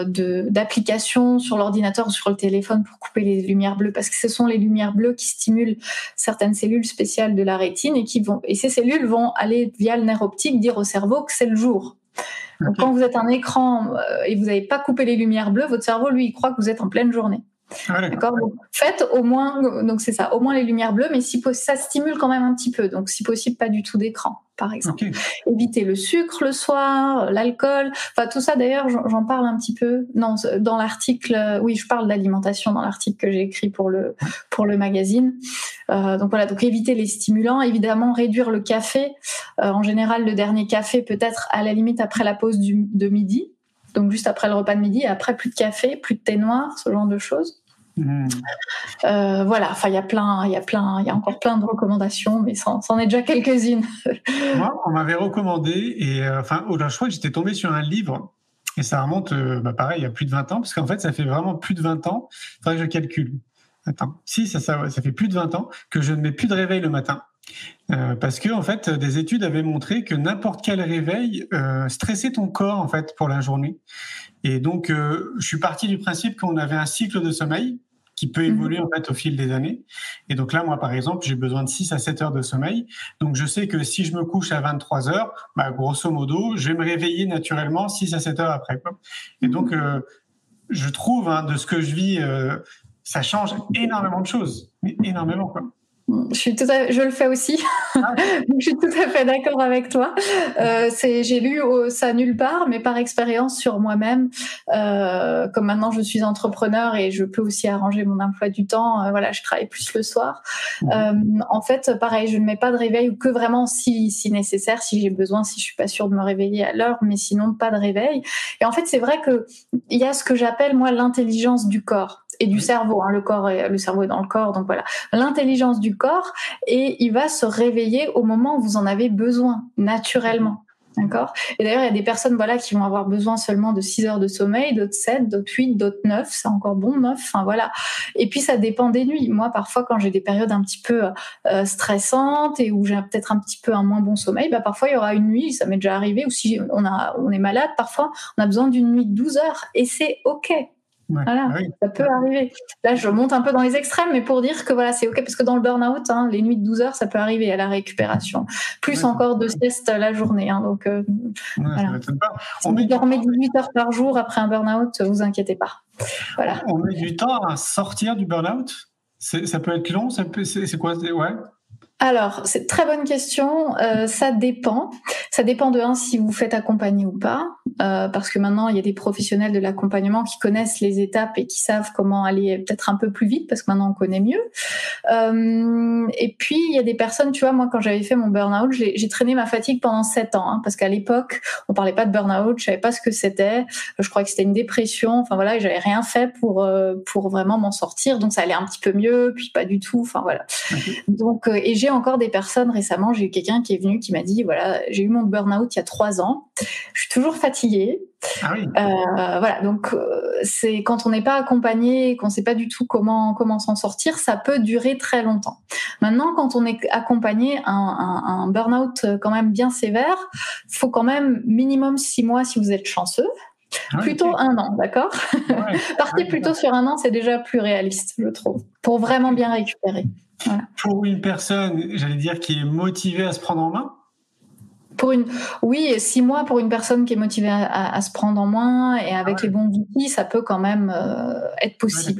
d'applications sur l'ordinateur ou sur le téléphone pour couper les lumières bleues parce que ce sont les lumières bleues qui stimulent certaines cellules spéciales de la rétine et qui vont et ces cellules vont aller via le nerf optique dire au cerveau que c'est le jour. Donc quand vous êtes un écran euh, et vous n'avez pas coupé les lumières bleues, votre cerveau lui il croit que vous êtes en pleine journée. D'accord. faites au moins, donc c'est ça, au moins les lumières bleues, mais si ça stimule quand même un petit peu. Donc si possible, pas du tout d'écran, par exemple. Éviter le sucre le soir, l'alcool, enfin tout ça. D'ailleurs, j'en parle un petit peu. Non, dans l'article, oui, je parle d'alimentation dans l'article que j'ai écrit pour le pour le magazine. Euh, donc voilà, donc éviter les stimulants, évidemment réduire le café. Euh, en général, le dernier café peut-être à la limite après la pause du, de midi donc juste après le repas de midi, et après plus de café, plus de thé noir, ce genre de choses. Hmm. Euh, voilà, enfin il y a plein, il y a plein, il y a encore plein de recommandations, mais c'en est déjà quelques-unes. <laughs> Moi, on m'avait recommandé et euh, enfin, oh, je crois que j'étais tombé sur un livre et ça remonte, euh, bah, pareil, il y a plus de 20 ans, parce qu'en fait, ça fait vraiment plus de 20 ans. Il faudrait que je calcule. Attends, si ça, ça, ça fait plus de 20 ans que je ne mets plus de réveil le matin. Euh, parce que en fait, des études avaient montré que n'importe quel réveil euh, stressait ton corps en fait pour la journée. Et donc, euh, je suis parti du principe qu'on avait un cycle de sommeil qui peut mhm. évoluer en fait au fil des années. Et donc là, moi, par exemple, j'ai besoin de 6 à 7 heures de sommeil. Donc je sais que si je me couche à 23 heures, bah, grosso modo, je vais me réveiller naturellement 6 à 7 heures après. Et donc, mhm. je trouve, hein, de ce que je vis, ça change énormément de choses. Mais énormément, quoi. Je, suis tout je le fais aussi. Ah. <laughs> je suis tout à fait d'accord avec toi. Euh, j'ai lu ça nulle part, mais par expérience sur moi-même, euh, comme maintenant je suis entrepreneur et je peux aussi arranger mon emploi du temps, euh, voilà, je travaille plus le soir. Euh, en fait, pareil, je ne mets pas de réveil ou que vraiment si, si nécessaire, si j'ai besoin, si je suis pas sûre de me réveiller à l'heure, mais sinon pas de réveil. Et en fait, c'est vrai que il y a ce que j'appelle moi l'intelligence du corps et du cerveau. Hein, le corps, est, le cerveau est dans le corps, donc voilà, l'intelligence du corps et il va se réveiller au moment où vous en avez besoin naturellement. D'accord? Et d'ailleurs, il y a des personnes voilà, qui vont avoir besoin seulement de 6 heures de sommeil, d'autres 7, d'autres 8, d'autres 9, c'est encore bon 9, enfin voilà. Et puis ça dépend des nuits. Moi, parfois, quand j'ai des périodes un petit peu euh, stressantes et où j'ai peut-être un petit peu un moins bon sommeil, bah, parfois il y aura une nuit, ça m'est déjà arrivé, ou si on, a, on est malade, parfois on a besoin d'une nuit de 12 heures et c'est OK voilà, ah ça peut arriver. Là, je monte un peu dans les extrêmes, mais pour dire que voilà, c'est ok parce que dans le burn-out, hein, les nuits de 12 heures, ça peut arriver à la récupération. Plus encore de sieste la journée. Hein, donc, euh, voilà. Si vous dormez 18 heures par jour après un burn-out, vous inquiétez pas. Voilà. On met du temps à sortir du burn-out? Ça peut être long. C'est quoi Ouais alors, c'est très bonne question. Euh, ça dépend. Ça dépend de un si vous faites accompagner ou pas, euh, parce que maintenant il y a des professionnels de l'accompagnement qui connaissent les étapes et qui savent comment aller peut-être un peu plus vite, parce que maintenant on connaît mieux. Euh, et puis il y a des personnes, tu vois, moi quand j'avais fait mon burn-out, j'ai traîné ma fatigue pendant sept ans, hein, parce qu'à l'époque on parlait pas de burn-out, je savais pas ce que c'était. Je crois que c'était une dépression. Enfin voilà, et j'avais rien fait pour pour vraiment m'en sortir, donc ça allait un petit peu mieux, puis pas du tout. Enfin voilà. Donc et j'ai encore des personnes récemment, j'ai eu quelqu'un qui est venu qui m'a dit voilà, j'ai eu mon burn-out il y a trois ans, je suis toujours fatiguée. Ah euh, voilà, donc euh, c'est quand on n'est pas accompagné, qu'on ne sait pas du tout comment comment s'en sortir, ça peut durer très longtemps. Maintenant, quand on est accompagné, un, un, burn-out quand même bien sévère, faut quand même minimum six mois si vous êtes chanceux. Ah plutôt un an, d'accord? <laughs> Partez plutôt sur un an, c'est déjà plus réaliste, je trouve, pour vraiment bien récupérer. Pour une personne, j'allais dire, qui est motivée à se prendre en main? Pour une, oui, six mois pour une personne qui est motivée à, se prendre en main et avec ah les bons outils, ça peut quand même euh, être possible.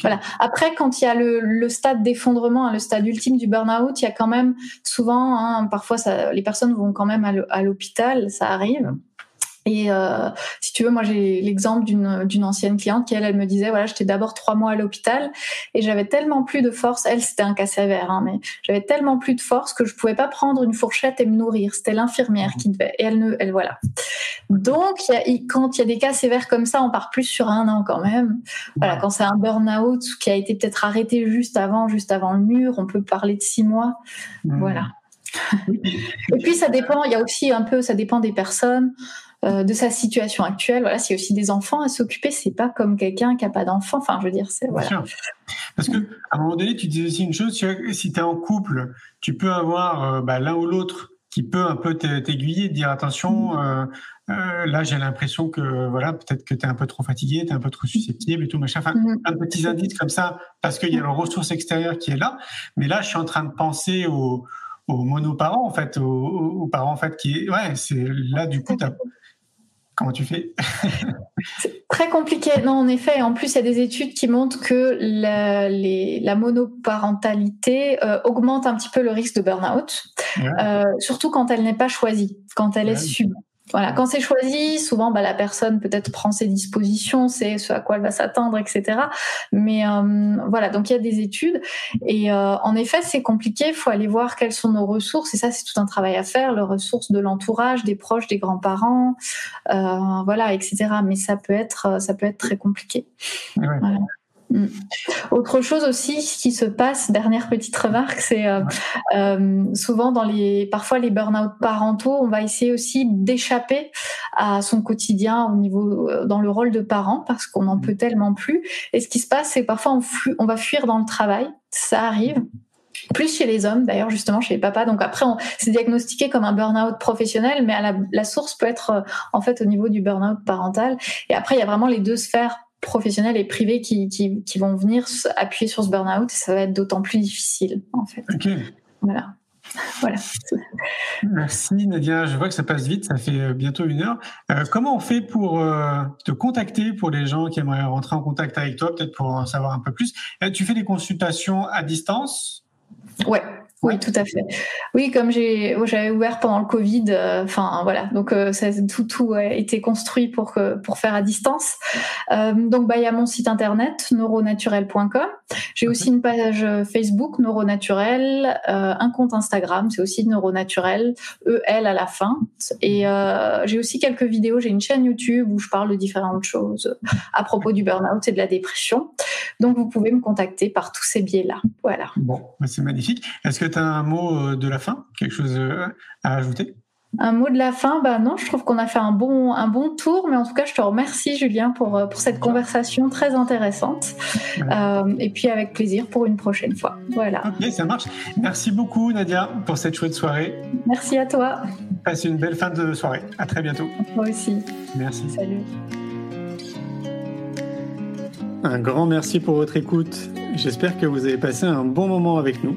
voilà. Après, quand il y a le, stade d'effondrement, hein, le stade ultime du burn-out, il y a quand même souvent, hein, parfois, ça, les personnes vont quand même à l'hôpital, ça arrive. Et euh, si tu veux, moi j'ai l'exemple d'une ancienne cliente qui elle, elle me disait voilà, j'étais d'abord trois mois à l'hôpital et j'avais tellement plus de force. Elle, c'était un cas sévère, hein, mais j'avais tellement plus de force que je pouvais pas prendre une fourchette et me nourrir. C'était l'infirmière qui devait. Et elle ne, elle voilà. Donc y a, quand il y a des cas sévères comme ça, on part plus sur un an quand même. Voilà, quand c'est un burn-out qui a été peut-être arrêté juste avant, juste avant le mur, on peut parler de six mois. Mmh. Voilà. et puis ça dépend. Il y a aussi un peu, ça dépend des personnes. Euh, de sa situation actuelle. Voilà, s'il y a aussi des enfants à s'occuper, c'est pas comme quelqu'un qui a pas d'enfants. Enfin, je veux dire, c'est voilà. Parce que à un moment donné, tu disais aussi une chose. Si tu es en couple, tu peux avoir euh, bah, l'un ou l'autre qui peut un peu t'aiguiller, dire attention. Mm. Euh, là, j'ai l'impression que voilà, peut-être que tu es un peu trop fatigué, tu es un peu trop susceptible et tout machin. Enfin, mm. un petits indices comme ça parce qu'il y a la ressource extérieure qui est là. Mais là, je suis en train de penser aux, aux monoparents en fait, aux, parents en fait qui ouais, c'est là du coup, tu Comment tu fais? Très compliqué. Non, en effet. En plus, il y a des études qui montrent que la, la monoparentalité euh, augmente un petit peu le risque de burn-out, euh, surtout quand elle n'est pas choisie, quand elle est subie. Voilà, quand c'est choisi, souvent bah, la personne peut-être prend ses dispositions, c'est ce à quoi elle va s'attendre, etc. Mais euh, voilà, donc il y a des études et euh, en effet c'est compliqué. Il faut aller voir quelles sont nos ressources et ça c'est tout un travail à faire, les ressources de l'entourage, des proches, des grands-parents, euh, voilà, etc. Mais ça peut être ça peut être très compliqué. Voilà. Mm. Autre chose aussi qui se passe, dernière petite remarque, c'est euh, euh, souvent dans les, parfois les burn-out parentaux, on va essayer aussi d'échapper à son quotidien au niveau, euh, dans le rôle de parent parce qu'on n'en mm. peut tellement plus. Et ce qui se passe, c'est parfois on, on va fuir dans le travail, ça arrive plus chez les hommes d'ailleurs justement chez les papas donc après c'est diagnostiqué comme un burn-out professionnel mais à la, la, source peut être en fait au niveau du burn-out parental et après il y a vraiment les deux sphères professionnels et privés qui, qui, qui, vont venir appuyer sur ce burn-out, ça va être d'autant plus difficile, en fait. Ok. Voilà. <laughs> Voilà. Merci Nadia, je vois que ça passe vite, ça fait euh, bientôt une heure. Euh, comment on fait pour euh, te contacter pour les gens qui aimeraient rentrer en contact avec toi, peut-être pour en savoir un peu plus? Tu fais des consultations à distance? Ouais, oui, tout à fait. Oui, comme j'ai, j'avais ouvert pendant le Covid, euh, enfin voilà, donc euh, ça, tout tout a été construit pour pour faire à distance. Euh, donc bah il y a mon site internet neuronaturel.com. J'ai aussi une page Facebook Neuronaturel, un compte Instagram, c'est aussi Neuronaturel, E L à la fin. Et j'ai aussi quelques vidéos. J'ai une chaîne YouTube où je parle de différentes choses à propos du burn-out et de la dépression. Donc vous pouvez me contacter par tous ces biais-là. Voilà. Bon, bah, c'est magnifique. Est-ce que un mot euh, de la fin Quelque chose euh, à ajouter? Un mot de la fin, bah non, je trouve qu'on a fait un bon, un bon tour, mais en tout cas, je te remercie Julien pour, euh, pour cette conversation très intéressante. et puis avec plaisir pour une prochaine fois. Voilà. Ok, ça marche. Merci beaucoup Nadia pour cette chouette soirée. Merci à toi. Passe une belle fin de soirée. À très bientôt. Moi aussi. Merci. Salut. Un grand merci pour votre écoute. J'espère que vous avez passé un bon moment avec nous.